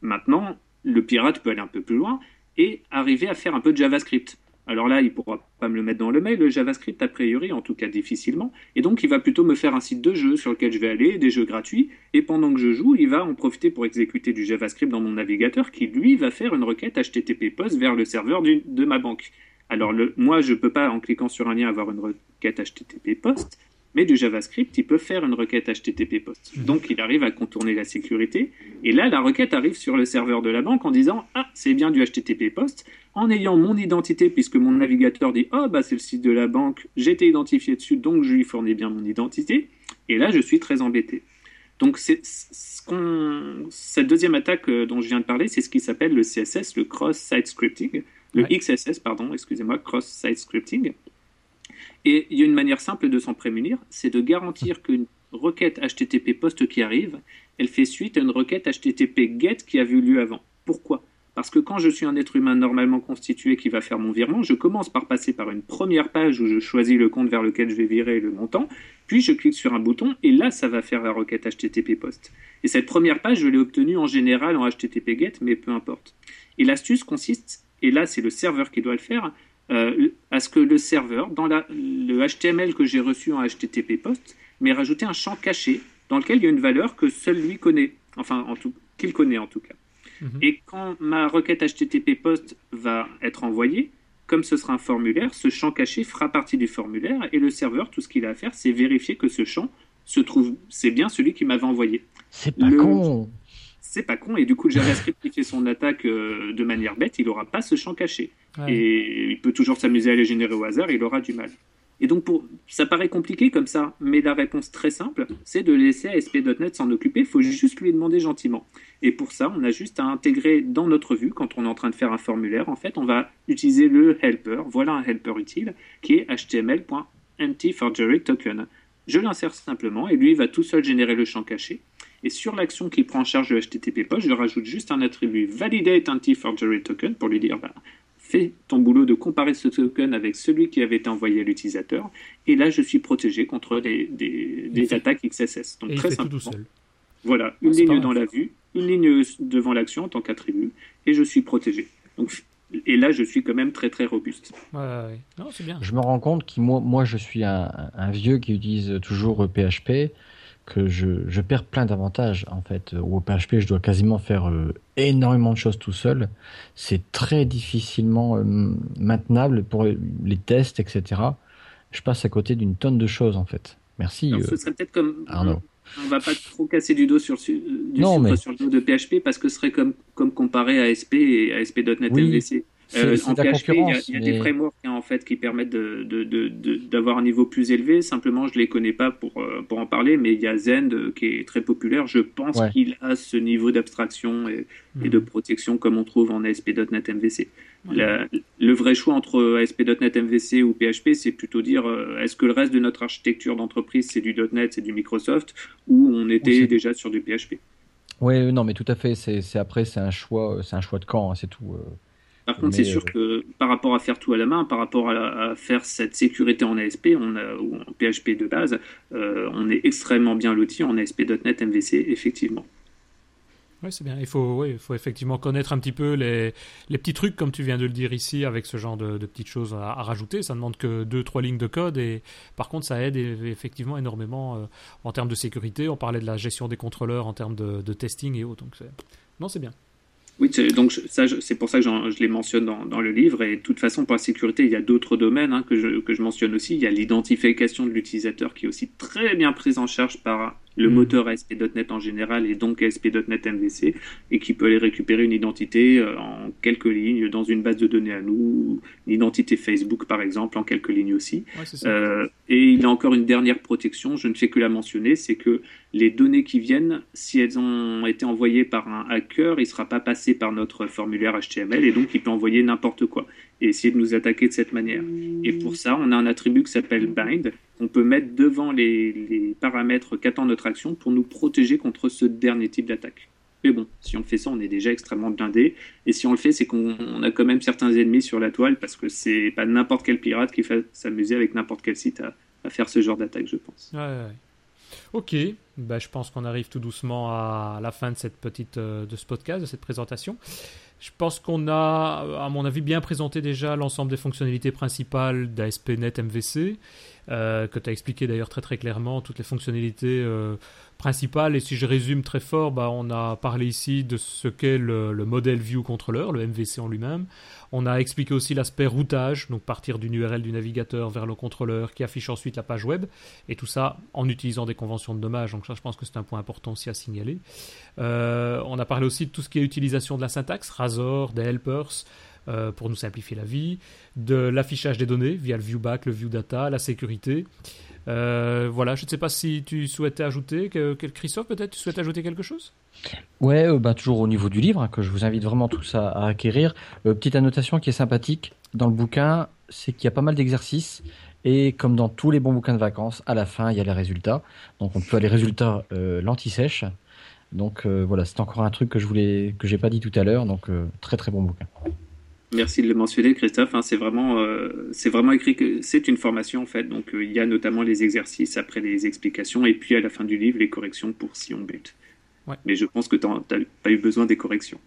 maintenant, le pirate peut aller un peu plus loin et arriver à faire un peu de JavaScript. Alors là, il pourra pas me le mettre dans le mail, le JavaScript a priori, en tout cas difficilement. Et donc, il va plutôt me faire un site de jeu sur lequel je vais aller, des jeux gratuits. Et pendant que je joue, il va en profiter pour exécuter du JavaScript dans mon navigateur qui, lui, va faire une requête HTTP POST vers le serveur de ma banque. Alors, moi, je peux pas, en cliquant sur un lien, avoir une requête HTTP POST, mais du JavaScript, il peut faire une requête HTTP POST. Mhm. Donc il arrive à contourner la sécurité. Et là, la requête arrive sur le serveur de la banque en disant Ah, c'est bien du HTTP POST, en ayant mon identité, puisque mon navigateur dit Ah, bah c'est le site de la banque, j'ai été identifié dessus, donc je lui fournis bien mon identité. Et là, je suis très embêté. Donc c'est ce cette deuxième attaque euh, dont je viens de parler, c'est ce qui s'appelle le CSS, le cross-site scripting, le XSS, pardon, excusez-moi, cross-site scripting. Et il y a une manière simple de s'en prémunir, c'est de garantir qu'une requête HTTP post qui arrive, elle fait suite à une requête HTTP GET qui a vu lieu avant. Pourquoi? Parce que quand je suis un être humain normalement constitué qui va faire mon virement, je commence par passer par une première page où je choisis le compte vers lequel je vais virer le montant, puis je clique sur un bouton et là ça va faire la requête HTTP post. Et cette première page, je l'ai obtenue en général en HTTP GET, mais peu importe. Et l'astuce consiste, et là c'est le serveur qui doit le faire, euh, à ce que le serveur, dans le HTML que j'ai reçu en HTTP post, m'ait rajouté un champ caché dans lequel il y a une valeur que seul lui connaît, enfin en tout, qu'il connaît en tout cas. Mhm. Et quand ma requête HTTP post va être envoyée, comme ce sera un formulaire, ce champ caché fera partie du formulaire et le serveur, tout ce qu'il a à faire, c'est vérifier que ce champ se trouve, c'est bien celui qui m'avait envoyé. C'est pas con c'est pas con. Et du coup, le JavaScript qui fait son attaque euh, de manière bête, il n'aura pas ce champ caché. Et il peut toujours s'amuser à les générer au hasard, il aura du mal. Et donc, pour... ça paraît compliqué comme ça, mais la réponse très simple, c'est de laisser ASP.NET s'en occuper. Il faut juste lui demander gentiment. Et pour ça, on a juste à intégrer dans notre vue, quand on est en train de faire un formulaire, en fait, on va utiliser le helper. Voilà un helper utile qui est html.empty token. Je l'insère simplement et lui va tout seul générer le champ caché. Et sur l'action qui prend en charge le HTTP post, je rajoute juste un attribut validate anti-forgery token pour lui dire bah, fais ton boulot de comparer ce token avec celui qui avait été envoyé à l'utilisateur. Et là, je suis protégé contre des, des, attaques XSS. Donc très simplement. Voilà, une ligne dans la vue, une ligne devant l'action en tant qu'attribut, et je suis protégé. Donc et là, je suis quand même très très robuste. Ouais, Non, bien. Je me rends compte que moi, moi je suis un, un, vieux qui utilise toujours PHP que je, je perds plein d'avantages en fait. Au PHP, je dois quasiment faire euh, énormément de choses tout seul. C'est très difficilement euh, maintenable pour les tests, etc. Je passe à côté d'une tonne de choses en fait. Merci. Alors, ce euh, serait peut-être comme Arnaud. On va pas trop casser du dos sur, du non, sur le dos de PHP parce que ce serait comme, comme comparé à ASP et ASP.NET oui. MVC. Euh, en PHP, il y a, des frameworks hein, en fait qui permettent d'avoir de, de, un niveau plus élevé. Simplement, je les connais pas pour, euh, pour en parler, mais il y a Zend euh, qui est très populaire. Je pense qu'il a ce niveau d'abstraction et, de mhm. protection comme on trouve en ASP.NET MVC. le vrai choix entre ASP.NET MVC ou PHP, c'est plutôt dire est-ce que le reste de notre architecture d'entreprise c'est du .NET, c'est du Microsoft, ou on était déjà sur du PHP. Oui, non, mais tout à fait. C'est après, c'est un choix, c'est un choix de camp, hein, c'est tout. Par contre, c'est sûr euh, que par rapport à faire tout à la main, par rapport à, faire cette sécurité en ASP, on a, ou en PHP de base, euh, on est extrêmement bien loti en ASP.NET MVC, effectivement. Oui, c'est bien. Il faut, il faut effectivement connaître un petit peu les, les, petits trucs, comme tu viens de le dire ici, avec ce genre de, petites choses à, rajouter. Ça ne demande que deux, trois lignes de code. Et par contre, ça aide effectivement énormément euh, en termes de sécurité. On parlait de la gestion des contrôleurs en termes de, de testing et autres. Donc, non, c'est bien. Oui, donc ça, c'est pour ça que je les mentionne dans, le livre. Et de toute façon, pour la sécurité, il y a d'autres domaines hein, que je mentionne aussi. Il y a l'identification de l'utilisateur qui est aussi très bien prise en charge par le moteur ASP.NET en général et donc ASP.NET MVC, et qui peut aller récupérer une identité euh, en quelques lignes dans une base de données à nous, une identité Facebook par exemple en quelques lignes aussi. Euh, et il a encore une dernière protection, je ne fais que la mentionner, c'est que les données qui viennent, si elles ont été envoyées par un hacker, il ne sera pas passé par notre formulaire HTML et donc il peut envoyer n'importe quoi essayer de nous attaquer de cette manière. Et pour ça, on a un attribut qui s'appelle bind, qu'on peut mettre devant les, paramètres qu'attend notre action pour nous protéger contre ce dernier type d'attaque. Mais bon, si on fait ça, on est déjà extrêmement blindé. Et si on le fait, c'est qu'on a quand même certains ennemis sur la toile parce que c'est pas n'importe quel pirate qui va s'amuser avec n'importe quel site à, faire ce genre d'attaque, je pense. Ouais. Ok, bah, je pense qu'on arrive tout doucement à la fin de cette petite euh, de ce podcast, de cette présentation. Je pense qu'on a, à mon avis, bien présenté déjà l'ensemble des fonctionnalités principales d'ASP.NET MVC, euh, que tu as expliqué d'ailleurs très très clairement, toutes les fonctionnalités euh, principales. Et si je résume très fort, bah, on a parlé ici de ce qu'est le, le modèle View Controller, le MVC en lui-même. On a expliqué aussi l'aspect routage, donc partir d'une URL du navigateur vers le contrôleur qui affiche ensuite la page web, et tout ça en utilisant des conventions de nommage. Donc ça, je pense que c'est un point important aussi à signaler. Euh, on a parlé aussi de tout ce qui est utilisation de la syntaxe, Razor, des helpers, euh, pour nous simplifier la vie, de l'affichage des données via le viewback, le viewdata, la sécurité. Euh, voilà, je ne sais pas si tu souhaitais ajouter, que, Christophe peut-être, tu souhaites ajouter quelque chose? Ouais, euh, bah, toujours au niveau du livre, hein, que je vous invite vraiment tous à, acquérir. Euh, petite annotation qui est sympathique dans le bouquin, c'est qu'il y a pas mal d'exercices. Et comme dans tous les bons bouquins de vacances, à la fin, il y a les résultats. Donc on peut aller résultats l'anti-sèche. Donc voilà, c'est encore un truc que je voulais que j'ai pas dit tout à l'heure. Donc très très bon bouquin. Merci de le mentionner, Christophe. Hein, c'est vraiment, euh, vraiment écrit que c'est une formation en fait. Donc euh, il y a notamment les exercices après les explications et puis à la fin du livre les corrections pour si on bute. Mais je pense que tu n'as pas eu besoin des corrections.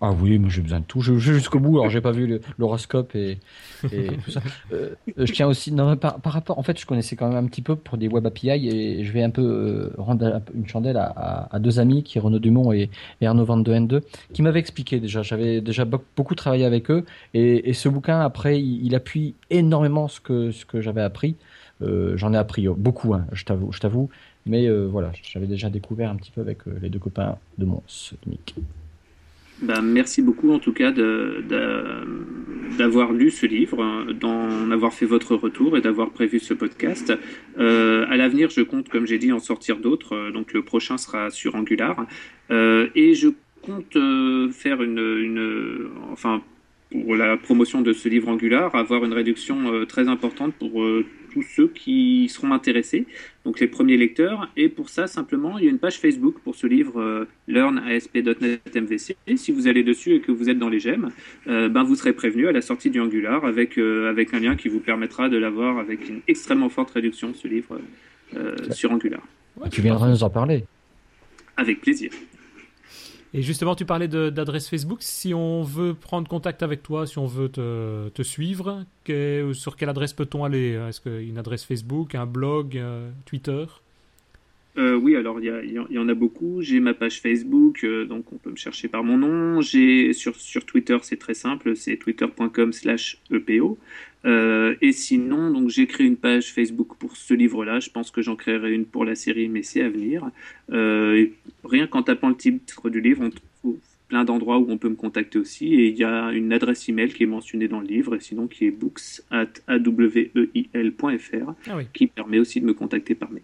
Ah oui, moi j'ai besoin de tout. Je jusqu'au bout. Alors j'ai pas vu l'horoscope et, tout ça. Euh, je tiens aussi, non, par, rapport, en fait, je connaissais quand même un petit peu pour des web API et je vais un peu euh, rendre une chandelle à, deux amis qui Renaud Dumont et, Arnaud Van de N2 qui m'avaient expliqué déjà. J'avais déjà beaucoup travaillé avec eux et, ce bouquin après il, appuie énormément ce que ce que j'avais appris. Euh, j'en ai appris beaucoup, hein, je t'avoue, je t'avoue. Mais voilà, j'avais déjà découvert un petit peu avec les deux copains de mon SMIC. Ben, merci beaucoup en tout cas d'avoir lu ce livre, d'en avoir fait votre retour et d'avoir prévu ce podcast. Euh, à l'avenir, je compte, comme j'ai dit, en sortir d'autres. Euh, donc le prochain sera sur Angular. Euh, et je compte euh, faire une, enfin, pour la promotion de ce livre Angular, avoir une réduction très importante pour tous ceux qui seront intéressés, donc les premiers lecteurs. Et pour ça, simplement, il y a une page Facebook pour ce livre euh, Learn ASP.NET MVC. Et si vous allez dessus et que vous êtes dans les gemmes, euh, ben vous serez prévenu à la sortie du Angular avec, euh, avec un lien qui vous permettra de l'avoir avec une extrêmement forte réduction, ce livre sur Angular. tu viendras nous en parler. Avec plaisir. Et justement, tu parlais d'adresse Facebook. Si on veut prendre contact avec toi, si on veut te, suivre, sur quelle adresse peut-on aller? Est-ce qu'une adresse Facebook, un blog, euh, Twitter? Euh, oui, alors il y, y, en a beaucoup. J'ai ma page Facebook, euh, donc on peut me chercher par mon nom. J'ai sur, sur Twitter, c'est très simple, c'est twitter.com/epo. Euh, et sinon, donc j'ai créé une page Facebook pour ce livre-là. Je pense que j'en créerai une pour la série, mais c'est à venir. Euh, rien qu'en tapant le titre du livre, on trouve plein d'endroits où on peut me contacter aussi. Et il y a une adresse email qui est mentionnée dans le livre, et sinon qui est books at aweil.fr, ah qui permet aussi de me contacter par mail.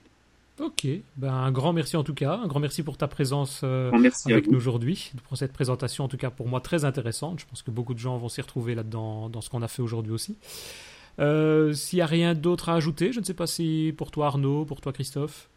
Ok, ben, un grand merci en tout cas, un grand merci pour ta présence euh, avec nous aujourd'hui, pour cette présentation en tout cas pour moi très intéressante. Je pense que beaucoup de gens vont s'y retrouver là-dedans dans ce qu'on a fait aujourd'hui aussi. Euh, S'il n'y a rien d'autre à ajouter, je ne sais pas si pour toi Arnaud, pour toi Christophe.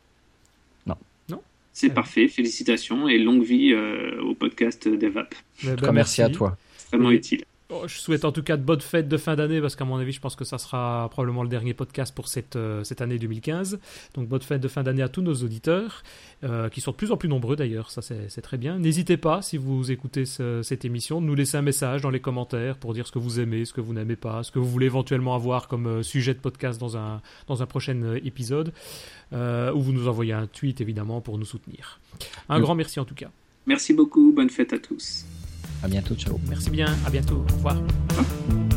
Non. Non? C'est parfait, félicitations et longue vie euh, au podcast DevApp. Ben, ben, merci. à toi. Vraiment utile. Oh, je souhaite en tout cas de bonnes fêtes de fin d'année parce qu'à mon avis, je pense que ça sera probablement le dernier podcast pour cette, euh, cette année 2015. Donc, bonnes fêtes de fin d'année à tous nos auditeurs, euh, qui sont de plus en plus nombreux d'ailleurs, ça c'est très bien. N'hésitez pas, si vous écoutez cette émission, de nous laisser un message dans les commentaires pour dire ce que vous aimez, ce que vous n'aimez pas, ce que vous voulez éventuellement avoir comme euh, sujet de podcast dans un, dans un prochain épisode, ou vous nous envoyez un tweet évidemment pour nous soutenir. Un grand merci en tout cas. Merci beaucoup, bonne fête à tous. À bientôt, ciao. Merci bien, à bientôt, au revoir.